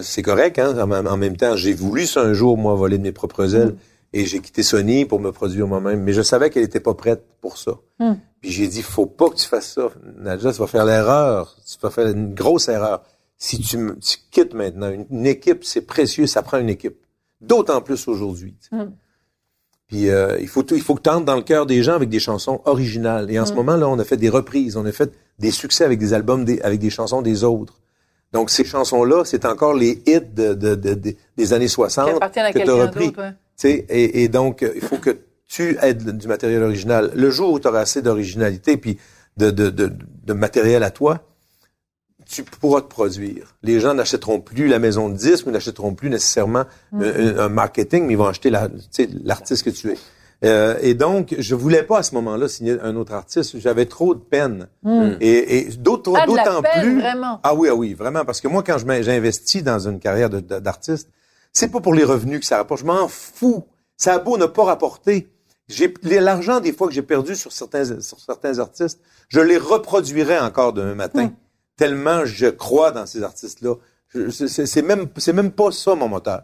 C'est correct, hein. En, même- en même temps, j'ai voulu ça un jour, moi, voler de mes propres ailes. Et j'ai quitté Sony pour me produire moi-même. Mais je savais qu'elle était pas prête pour ça. Hmm. Puis j'ai dit, faut pas que tu fasses ça. Nadja, tu vas faire l'erreur. Tu vas faire une grosse erreur. Si tu, tu quittes maintenant, une, une équipe, c'est précieux, ça prend une équipe. D'autant plus aujourd'hui. Hmm. Puis euh, il faut tout- il faut que tu entres dans le cœur des gens avec des chansons originales. Et en ce Mm. moment là, on a fait des reprises, on a fait des succès avec des albums des- avec des chansons des autres. Donc ces chansons là, c'est encore les hits de, de- de- de- des années Qui 60 appartiennent à que tu as repris. ouais. Et, et donc, euh, il faut que tu aides du matériel original. Le jour où tu auras assez d'originalité puis de, de, de, de matériel à toi, tu pourras te produire. Les gens n'achèteront plus la maison de disques, ou n'achèteront plus nécessairement un, un marketing, mais ils vont acheter la- l'artiste que tu es. Euh, et donc, je voulais pas à ce moment-là signer un autre artiste. J'avais trop de peine. Et, et d'autant Ah, d'autant peine, plus. vraiment. Ah oui, ah oui, vraiment. Parce que moi, quand j'investis dans une carrière d'artiste, c'est pas pour les revenus que ça rapporte. Je m'en fous. Ça a beau ne pas rapporter. J'ai l'argent des fois que j'ai perdu sur certains sur certains artistes, je les reproduirais encore demain matin. Tellement je crois dans ces artistes-là. Je- c'est- C'est c'est même c'est même pas ça mon moteur.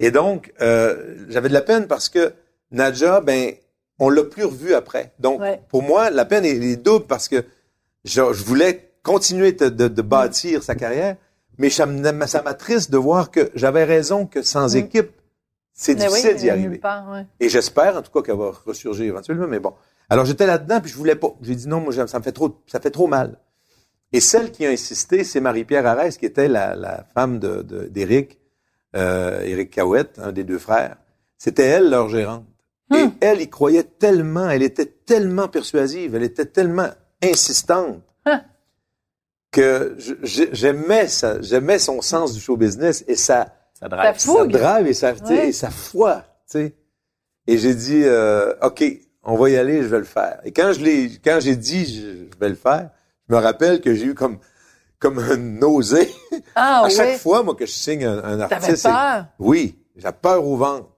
Et donc euh, j'avais de la peine parce que Nadja, ben on l'a plus revu après. Donc Ouais. pour moi la peine est, est double parce que je, je voulais continuer de, de- de bâtir sa carrière, mais ça m'attriste de voir que j'avais raison que sans Mm. équipe c'est oui, difficile d'y arriver. part, ouais. Et j'espère, en tout cas, qu'elle va ressurgir éventuellement, mais bon. Alors, j'étais là-dedans, puis je voulais pas. J'ai dit non, moi, ça me fait trop, ça fait trop mal. Et celle qui a insisté, c'est Marie-Pierre Arès, qui était la, la femme de, de- d'Éric, euh, Éric Cahouette, un des deux frères. C'était elle, leur gérante. Et elle y croyait tellement, elle était tellement persuasive, elle était tellement insistante Hein. Que j'aimais ça, j'aimais son sens du show business et ça, Ça drive. sa et sa, Ouais. sa foi, tu sais. Et j'ai dit, euh, OK, on va y aller, je vais le faire. Et quand je l'ai, quand j'ai dit, je, je vais le faire, je me rappelle que j'ai eu comme, comme un nausée. Ah, à chaque fois, moi, que je signe un, un artiste. peur? Oui, j'ai peur au ventre.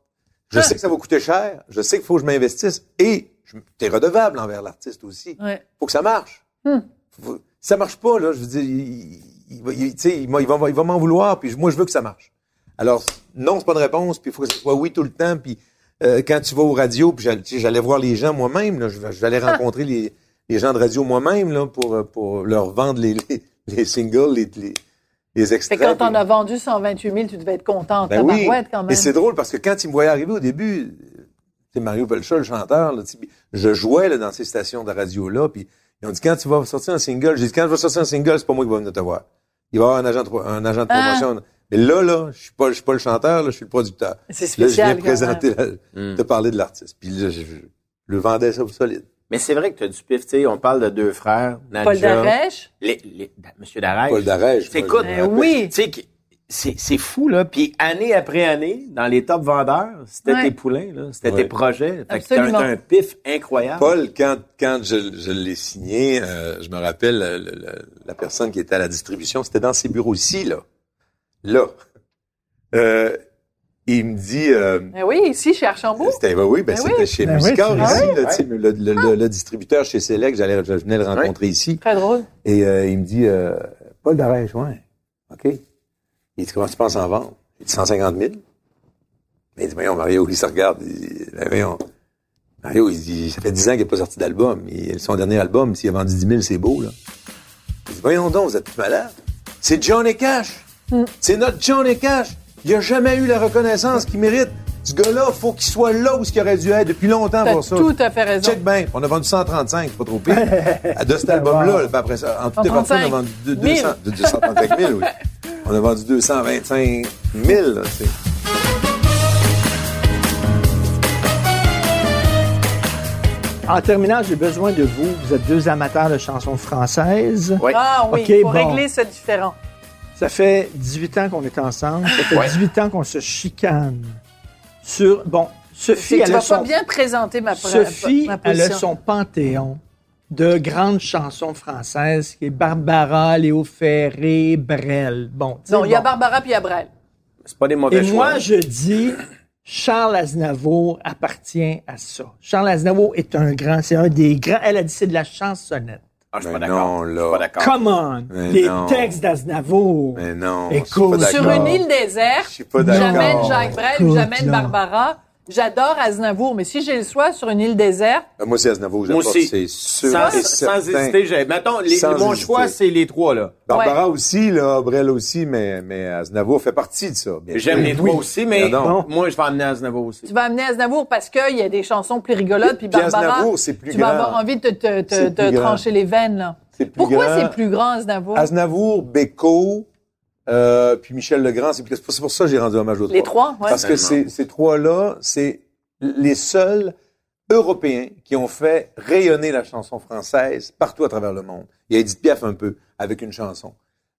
Je Ah. sais que ça va coûter cher. Je sais qu'il faut que je m'investisse. Et t'es redevable envers l'artiste aussi. Ouais. Faut que ça marche. Hmm. Faut- si ça marche pas, là, je veux dire, il, il, va- il- il, m'en vouloir, puis moi, je veux que ça marche. Alors, non, c'est pas une réponse, puis il faut que ce soit oui tout le temps, puis euh, quand tu vas aux radios, puis j'allais, j'allais voir les gens moi-même, là, aller Ah. rencontrer les, les gens de radio moi-même, là, pour, euh, pour leur vendre les, les, les singles, les, les, les extraits. quand on a vendu 128 000, tu devais être contente. ben oui. quand même. Et c'est drôle parce que quand il me voyait arriver au début, c'est Mario Pelcha, le chanteur, là, je jouais là, dans ces stations de radio-là, puis ils ont dit quand tu vas sortir un single, j'ai dit quand je vais sortir un single, c'est pas moi qui va venir te voir. Il va y avoir un agent un agent de Ah. promotion. Mais là, là, je suis pas, je suis pas le chanteur, là, je suis le producteur. C'est Là, je viens spécial. présenter, la- Mm. te parler de l'artiste. Puis là, je, je- je le vendais ça au solide. Mais c'est vrai que tu as du pif, tu sais, on parle de deux frères, Nadja. Paul Darèche? Les, les, Monsieur Darèche. Paul Darèche. me Ben oui. Tu sais, c'est, c'est fou, là. Puis année après année, dans les top vendeurs, c'était Ouais. tes poulains, là. C'était Ouais. tes projets. Fait que t'as un, un pif incroyable. Paul, quand, quand je, je l'ai signé, euh, je me rappelle le- le- la personne qui était à la distribution, c'était dans ses bureaux ici, là. Là. Euh, il me dit... Euh, Ben oui, ici, chez Archambault. c'était, ben oui, ben, Ben c'était oui. chez Ben Musicor, oui, ici, c'est là, tu sais, le, le- le- le distributeur chez Select, j'allais, je venais le rencontrer ici. Très drôle. Et euh, il me dit, euh, Paul Darèche, ouais. OK. Il dit, comment tu penses en vendre? J'ai dit, 150 000. Mais il dit, voyons, Mario, il se regarde. Il dit, ben, voyons. Mario, il dit, ça fait 10 ans qu'il n'a pas sorti d'album. Il- Son dernier album, s'il a vendu 10 000, c'est beau, là. Il dit, voyons donc, vous êtes plus malade. C'est Johnny Cash. C'est notre Johnny Cash. Il n'a jamais eu la reconnaissance qu'il mérite. Ce gars-là, faut qu'il soit là où il aurait dû être depuis longtemps pour ça. tout à fait raison. Check bien. On a vendu 135, c'est pas trop pire. De cet album-là, là, puis après ça, en tout et partout, on a 135 vendu deux- 000. 200, de 235 000, oui. On a vendu 225 000, là, c'est. En terminant, j'ai besoin de vous. Vous êtes deux amateurs de chansons françaises. Ouais. Ah oui, OK, pour bon. régler ce différent. Ça fait 18 ans qu'on est ensemble. Ça fait Ouais. 18 ans qu'on se chicane. Sur, bon, Sophie, que elle tu pas bien présenter ma, Sophie, ma elle a son panthéon de grandes chansons françaises qui est Barbara, Léo Ferré, Brel. Bon, Non, il y a. Barbara puis il y a Brel. C'est pas des mauvais Et choix. moi, je dis, Charles Aznavour appartient à ça. Charles Aznavour est un grand, c'est un des grands. Elle a dit c'est de la chansonnette. Ah, je suis pas Mais d'accord. non, Je là. suis pas d'accord. Come on! Mais Les non. textes d'Aznavour. Mais non. Écoute, Sur une île déserte, Je suis pas d'accord. j'amène Jacques Brel j'amène. Barbara. J'adore Aznavour, mais si j'ai le choix sur une île déserte, Ben, Moi, c'est Aznavour, aussi. c'est sûr Sans, et sans certain. hésiter, j'ai, mettons, les- Sans mon hésiter. choix, c'est les trois, là. Barbara aussi, là, Brel aussi, mais, mais Aznavour fait partie de ça. bien J'aime les trois aussi, mais Ah non. moi, je vais amener Aznavour aussi. tu vas amener Aznavour parce qu'il y a des chansons plus rigolotes, puis Puis Barbara, Aznavour, c'est plus tu vas avoir envie de te, te, te- trancher les veines. Là. C'est plus Pourquoi c'est plus grand, Aznavour? Aznavour, Beko, euh, puis Michel Legrand, c'est pour ça que j'ai rendu hommage aux trois. Les trois, ouais. Parce que Tellement. ces, ces trois-là, c'est les seuls Européens qui ont fait rayonner la chanson française partout à travers le monde. Il y a Edith Piaf un peu, avec une chanson.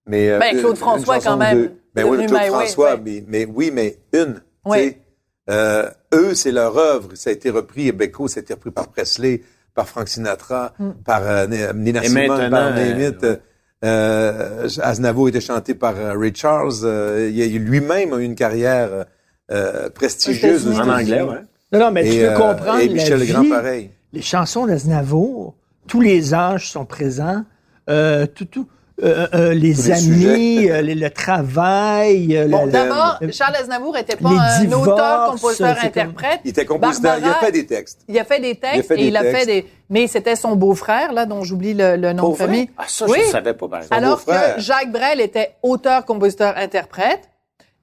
Mais, euh, Ben, Claude François, quand même. Ben oui, Claude My François, mais, mais oui, mais une. Sais. Euh, eux, c'est leur œuvre. Ça a été repris, et Beko, ça a été repris par Presley, par Frank Sinatra, Mm. par euh, Nina Simone, par Name euh, Aznavour était chanté par euh, Ray Charles. Euh, il a- lui-même a eu une carrière euh, prestigieuse. En anglais, ouais. Non, non, mais tu peux euh, comprendre et la vie. Pareil. Les chansons d'Aznavour, tous les âges sont présents. Euh, tout, tout, euh, euh, les Tous les amis, euh, le, le travail. euh, Bon, le- d'abord, le- Charles Aznavour était pas un divorces, auteur, compositeur, comme- interprète. Il était compositeur, il a fait des textes. Il a fait des textes Il a fait et il a fait des. Mais c'était son beau-frère là, dont j'oublie le, le nom de famille. Ah, ça, oui. je ne savais pas, par exemple. Alors que Jacques Brel était auteur, compositeur, interprète.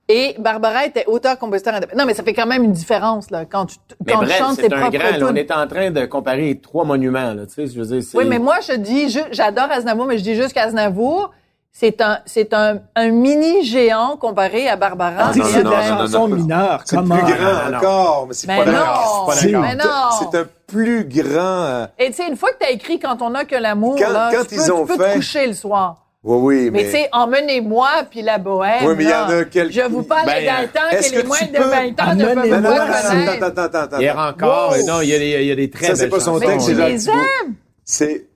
Et Barbara était auteur, compositeur, interprète. Non, mais ça fait quand même une différence, là, quand tu, Mais quand tu bref, chantes tes un propres grand. là, on est en train de comparer trois monuments. Là, tu sais, je veux dire, c'est- Oui, mais moi, je dis, j'adore Aznavour, mais je dis juste qu'Aznavour, c'est un, c'est un, un mini géant comparé à Barbara. Ah, Tu non, sais, non, c'est non, des non, non, chansons non. mineures. C'est plus grand non, non. encore, mais c'est pas non, d'accord. C'est- un plus grand. euh, Et tu sais, une fois que tu as écrit Quand on a que l'amour, Quand- là, quand tu, ils peux, ont tu peux fait- te coucher le soir. Oui, oui, Mais, mais. tu sais, emmenez-moi, puis la bohème. Oui, mais il y en a quelques- Je vous parle Ben, de Gaëtan, est-ce que les que moins de peux 20 ans ne peuvent pas non, connaître. attends, attends, attends, attends. Hier encore, Wow. et non, il y a des, il y a des très Ça, c'est pas son texte, c'est Jacques les aimes. C'est.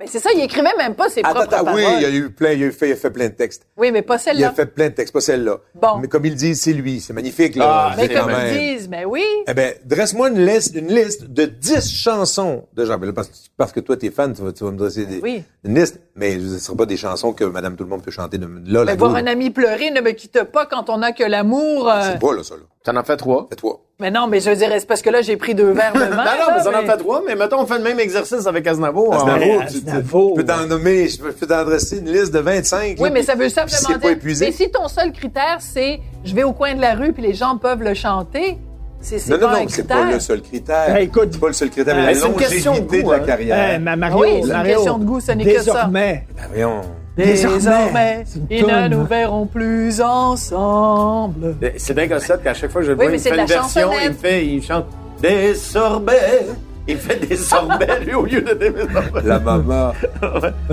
Mais c'est ça, il écrivait même pas ses Attends, propres attends, oui, il y a eu plein, il a, eu fait, il a fait plein de textes. Oui, mais pas Il a celle-là. fait plein de textes, pas celle-là. Bon. Mais comme ils disent, c'est lui. C'est magnifique, là. Ah, Mais comme ils disent, mais oui. Eh ben, dresse-moi une liste, une liste de 10 chansons de Brel. Parce, que- parce que toi, t'es fan, tu vas, tu vas me dresser des, Oui. une liste. Mais ce ne sera pas des chansons que Madame Tout le monde peut chanter de, là, Mais voir un ami pleurer ne me quitte pas quand on a que l'amour. euh, C'est pas, là, ça, là. T'en as fait trois? Fais-toi. Mais non, mais je dirais, c'est parce que là, j'ai pris deux verres de vin. Non, non, là, mais ça en fait trois. Mais mettons, on fait le même exercice avec Aznavour. Aznavour, Ah, tu- tu- Aznavour. je peux t'en nommer, je peux t'en dresser une liste de 25. Oui, là, mais ça veut simplement dire. épuisé. Mais si ton seul critère, c'est je vais au coin de la rue puis les gens peuvent le chanter, c'est c'est Non, pas non, non, c'est pas le seul critère. Ben, écoute, c'est pas le seul critère, mais la c'est une question de longévité de, goût, la hein. carrière. Eh, ma Mario, Oui, c'est une Mario, question de goût, ce n'est que ça. désormais, Ben, voyons. Désormais, Désormais, ils ne nous verront plus ensemble. C'est dingue Cossette qu'à chaque fois que je le Oui, vois, mais il fait une la version, il me fait, il chante des sorbets. Il fait des sorbets, lui, au lieu de des sorbets. La maman.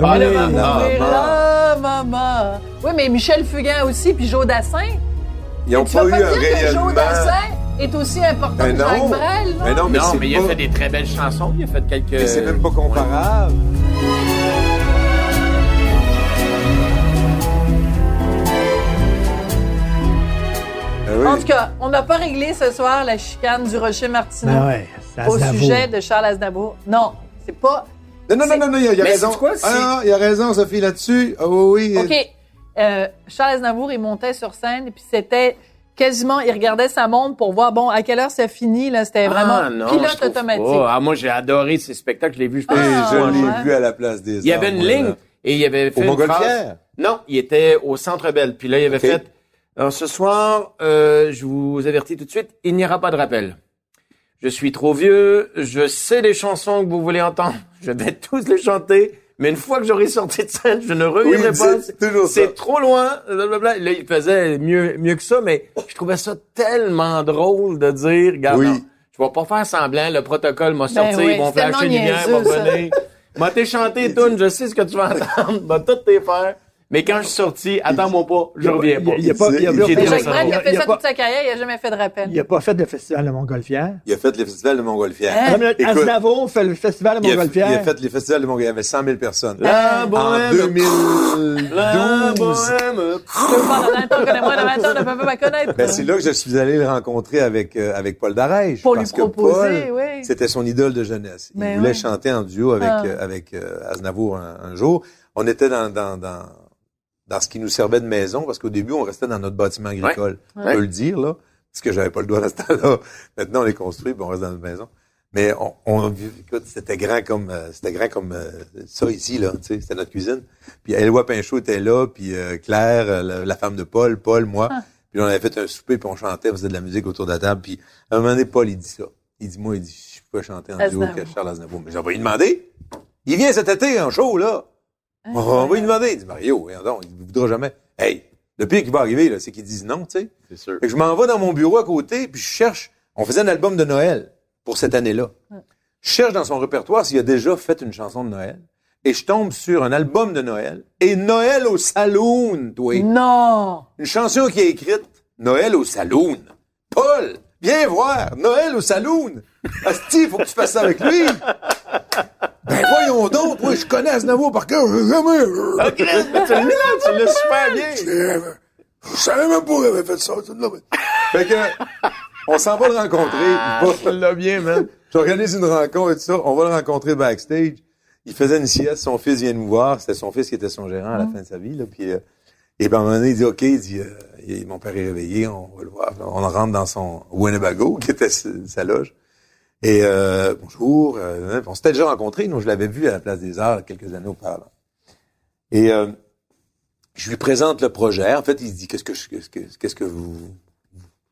Ah, le maman, et la maman. Oui, mais Michel Fugain aussi, puis Joe Dassin. Ils n'ont pas vas eu pas un que Joe. Dassin est aussi important que Jacques non. Brel, là? Mais non, mais Non, mais il a pas- fait des très belles chansons. Il a fait quelques. mais c'est même pas comparable. Oui. En tout cas, on n'a pas réglé ce soir la chicane du Rocher Martineau Ben ouais, au sujet de Charles Aznavour. Non, c'est pas... Non, non, non, non, non, il y a, y a Mais raison. c'est quoi, ah, non, il y a raison, Sophie, là-dessus. Ah oui, oui. OK, euh, Charles Aznavour, il montait sur scène et puis c'était quasiment... Il regardait sa montre pour voir, bon, à quelle heure ça finit, là. C'était vraiment Ah, non, pilote automatique. pas. Ah, moi, j'ai adoré ces spectacles. Je l'ai vu, je pense. Ah, je ouais. l'ai vu à la place des Il y avait une ligne là. et il avait fait Au une Montgolfière? phrase. Non, il était au Centre Bell. Puis là, il avait fait. Alors ce soir, euh, je vous avertis tout de suite, il n'y aura pas de rappel. Je suis trop vieux, je sais les chansons que vous voulez entendre, je vais tous les chanter, mais une fois que j'aurai sorti de scène, je ne Oui, reviendrai il pas. disait toujours ça. C'est trop loin, blablabla. Là, il faisait mieux, mieux que ça, mais je trouvais ça tellement drôle de dire, regarde, Oui. non, je vais pas faire semblant, le protocole m'a sorti, Ben oui, ils vont flasher tellement lumière, m'a niaiseux, ça. donné. M'a t'es chanté, Toon, je sais ce que tu vas entendre, va tout t'es faire. Mais quand je suis sorti, attends-moi pas, je reviens pas. Il n'y a pas, il y a- J'ai il y a a fait il y a ça pas- toute sa carrière, il a jamais fait de rappel. Il n'a pas fait de festival de Montgolfière. Il a fait les festivals de Montgolfière. Hein? Aznavour fait le festival de il a, il Montgolfière. a fait les festivals de Montgolfière. Il y avait 100 000 personnes. La En bohème, la 2012. bohème. Ben, c'est là que je suis allé le rencontrer avec, euh, avec Paul Darèche. Pour lui parce que proposer, Paul, oui. C'était son idole de jeunesse. Il Ben voulait oui. chanter en duo avec, Ah. euh, avec euh, Aznavour un, un jour. On était dans, dans, dans, dans ce qui nous servait de maison, parce qu'au début, on restait dans notre bâtiment agricole. On Ouais. peut le dire, là. Parce que j'avais pas le doigt dans ce temps-là. Maintenant, on est construit, puis on reste dans notre maison. Mais on, on écoute, c'était grand comme euh, c'était grand comme euh, ça ici là, tu sais, c'était notre cuisine. Puis Éloi Pinchot était là, puis euh, Claire, la, la femme de Paul, Paul, moi. Ah. Puis on avait fait un souper, puis on chantait, on faisait de la musique autour de la table. Puis à un moment donné, Paul, il dit ça. Il dit, moi, il dit, je peux chanter en duo avec Charles Aznavour. Mais j'en vais lui demander. Il vient cet été en show, là. On va lui demander. Il dit, Mario, donc, il ne voudra jamais. Hey, le pire qui va arriver, là, c'est qu'il dise non, tu sais. C'est sûr. Fait que je m'en vais dans mon bureau à côté, puis je cherche. On faisait un album de Noël pour cette année-là. Je cherche dans son répertoire s'il a déjà fait une chanson de Noël. Et je tombe sur un album de Noël. Et Noël au saloon, toi. Non! Une chanson qui est écrite Noël au saloon. Paul, viens voir, Noël au saloon. Asti, il faut que tu fasses ça avec lui. Voyons donc, moi je connais Aznavour par cœur, je jamais. Ok, mais tu l'as, tu l'as super bien. Je savais même pas qu'il avait fait ça. Fait que On s'en va le rencontrer. Ah, Il va- l'a bien, man. J'organise une rencontre et tout ça. On va le rencontrer backstage. Il faisait une sieste. Son fils vient nous voir. C'était son fils qui était son gérant à la fin de sa vie. Là. Puis, euh, et ben, à un moment donné, il dit, OK, il dit, euh, il- mon père est réveillé, on va le voir. On rentre dans son Winnebago, qui était sa sa loge. Et euh, bonjour. euh, on s'était déjà rencontrés. Nous, je l'avais vu à la Place des Arts quelques années auparavant. Et euh, je lui présente le projet. En fait, il se dit, qu'est-ce que je, qu'est-ce que, qu'est-ce que vous,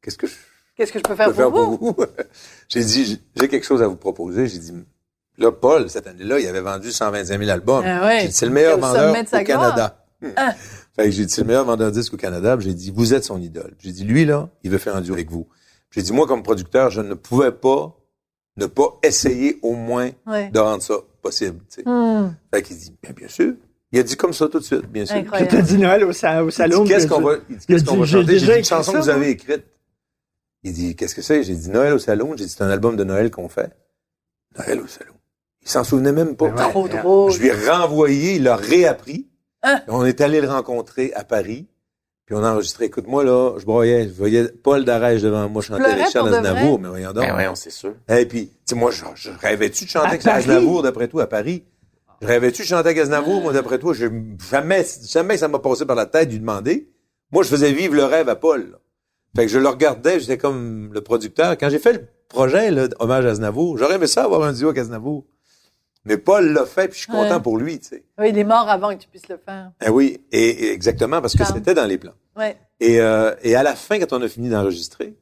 qu'est-ce que je Qu'est-ce que je peux peux faire faire pour pour vous? J'ai dit, j'ai- quelque chose à vous proposer. J'ai dit, là, Paul, cette année-là, il avait vendu 125 000 albums. Ah ouais. J'ai dit, c'est le meilleur vendeur au Canada. gloire. Ah. Fait que j'ai dit, c'est le meilleur vendeur de disques au Canada. J'ai dit, vous êtes son idole. J'ai dit, lui, là, il veut faire un duo avec vous. J'ai dit, moi, comme producteur, je ne pouvais pas ne pas essayer au moins Ouais. de rendre ça possible. tu sais. Hmm. Fait qu'il dit, bien, bien sûr. Il a dit comme ça tout de suite, bien sûr. Incroyable. T'as dit Noël au, sa- au Il salon. dit, qu'est-ce que qu'on je- va, il dit, il qu'est-ce qu'on va j'ai chanter? déjà J'ai dit, une chanson ça, que vous avez écrite. Il dit, qu'est-ce que c'est? J'ai dit, Noël au salon. J'ai dit, c'est un album de Noël qu'on fait. Noël au salon. Il s'en souvenait même pas. Ouais. Trop drôle. Je lui ai renvoyé, il l'a réappris. Hein? On est allé le rencontrer à Paris. Puis on a enregistré. Écoute, moi, là, je broyais, je voyais Paul Darèche devant moi chanter pour de Aznavour. Mais voyons donc. Ben on c'est sûr. Et puis, tu sais, moi, je, je rêvais-tu de chanter À avec Paris? Aznavour, d'après toi, à Paris? Je rêvais-tu de chanter avec Aznavour, moi, d'après toi? Je, jamais, jamais ça m'a passé par la tête de lui demander. Moi, je faisais vivre le rêve à Paul. là. Fait que je le regardais, j'étais comme le producteur. Quand j'ai fait le projet, là, hommage à Aznavour, j'aurais aimé ça avoir un duo avec Aznavour. Mais Paul l'a fait, puis je suis content pour lui, tu sais. Oui, il est mort avant que tu puisses le faire. Eh oui, et, et exactement, parce que c'était dans les plans. Ouais. Et, euh, et à la fin, quand on a fini d'enregistrer,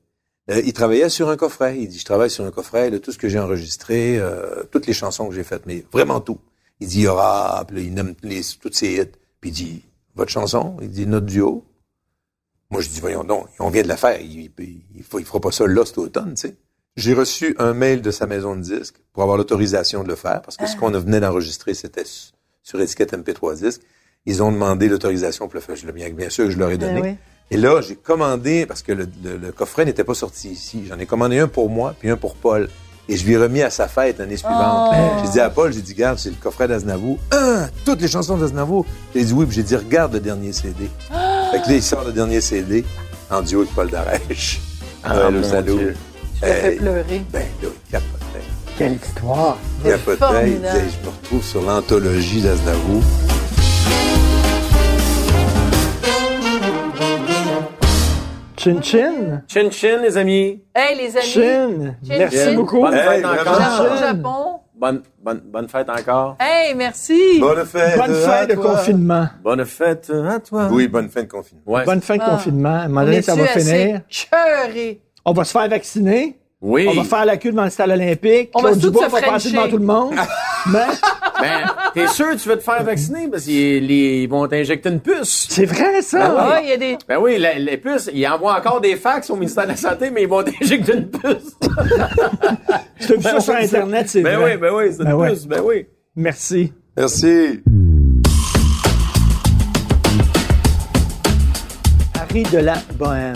euh, il travaillait sur un coffret. Il dit, je travaille sur un coffret de tout ce que j'ai enregistré, euh, toutes les chansons que j'ai faites, mais vraiment tout. Il dit, il y aura, puis là, il nomme les, toutes ses hits. Puis il dit, votre chanson, il dit, notre duo. Moi, je dis, voyons donc, on vient de la faire. Il, il, il, faut, il fera pas ça là cet automne, tu sais. J'ai reçu un mail de sa maison de disques pour avoir l'autorisation de le faire, parce que ce qu'on venait d'enregistrer, c'était sur étiquette MP3 disque. Ils ont demandé l'autorisation pour le faire. Je bien, bien sûr que je leur ai donné. Eh oui. Et là, j'ai commandé, parce que le, le- le coffret n'était pas sorti ici, j'en ai commandé un pour moi, puis un pour Paul. Et je lui ai remis à sa fête l'année suivante. Oh. J'ai dit à Paul, j'ai dit, regarde, c'est le coffret d'Aznavour. Ah, toutes les chansons d'Aznavour. J'ai dit oui, puis j'ai dit, regarde le dernier CD. Fait que là, il sort le dernier CD en duo avec Paul Darèche. Ah, Tu l'as fait pleurer. Ben là, il capotait. Quelle histoire. Il capotait. Il disait, je me retrouve sur l'anthologie d'Aznavour. Chin Chin. Chin chin, les amis. Hey, les amis. Chin. Chin, Merci chin. beaucoup. Bonne Hey, fête encore. Chin. Japon. Bonne, bonne, bonne fête encore. Hey, merci. Bonne fête. Bonne à fin de toi. confinement. Bonne fête à toi. Oui, bonne fin de confinement. Ouais. Bonne fin de Ah. confinement. À un moment donné, ça va finir? Cœuré. On va se faire vacciner. Oui. On va faire la queue devant le stade olympique. On va Claude tous Dubois se va passer devant tout le monde. Mais Ben, t'es sûr que tu veux te faire vacciner parce qu'ils ils vont t'injecter une puce. c'est vrai, ça. Ah, il y a des. Ben oui, la- les puces, ils envoient encore des fax au ministère de la Santé, mais ils vont t'injecter une puce. Tu as vu ça sur Internet, c'est Ben vrai. oui, ben oui, c'est une Ben ouais. puce, ben oui. Merci. Merci. Harry de la Bohème,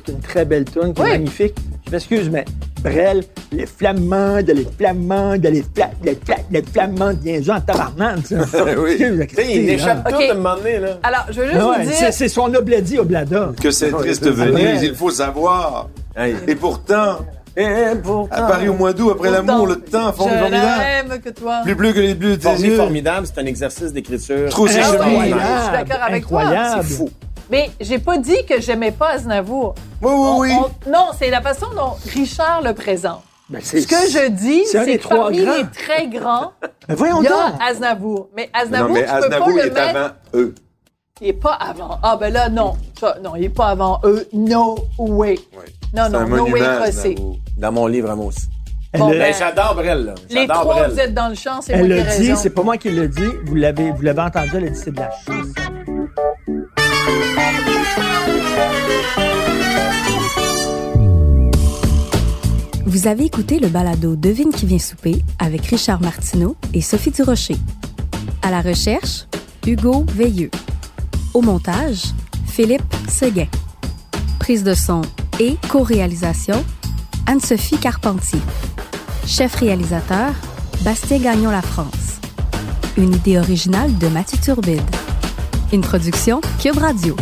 qui est une très belle tune, qui Oui. est magnifique. Je m'excuse, mais Brel, les flamands, de les flamands, de les fla, les fla, les flamands, bien en tabarnak, ça. Oui. Échappent hein. tout à un moment donné, là. Alors, je veux juste Ah vous ouais, dire. c'est, son obladi oblada. Que c'est triste c'est Venise, il faut savoir. Hey. Et pourtant, Et pourtant, à Paris au mois d'août, après l'amour, le temps Je formidable. que toi. Plus bleu que les bleus de tes yeux. formidable, c'est un exercice d'écriture. Trop ses Ah je suis d'accord avec toi. incroyable. C'est fou. Mais j'ai pas dit que j'aimais pas Aznavour. Oui, oui, On- oui. on- non, c'est la façon dont Richard le présente. Ben, Ce que je dis, c'est que parmi grands. les très grands, Ben, voyons il y donc. a Aznavour. Mais Non, Aznavour, mais tu peux Aznavour, pas il le est mettre. avant eux. Il est pas avant. Ah ben là, non. Non, il est pas avant eux. No way. Oui. Non, non, un no way crossé. Dans mon livre à moi aussi. Bon, ben, j'adore Brel, là. Les trois, Brel. vous êtes dans le champ, c'est moi elle qui ai l'a dit, raison. c'est pas moi qui l'ai dit, vous l'avez, vous l'avez entendu, elle a dit c'est de la chance. Vous avez écouté le balado Devine qui vient souper avec Richard Martineau et Sophie Durocher. À la recherche, Hugo Veilleux. Au montage, Philippe Seguin. Prise de son et co-réalisation, Anne-Sophie Carpentier. Chef réalisateur, Bastien Gagnon La France. Une idée originale de Mathieu Turbide. Une production Cube Radio.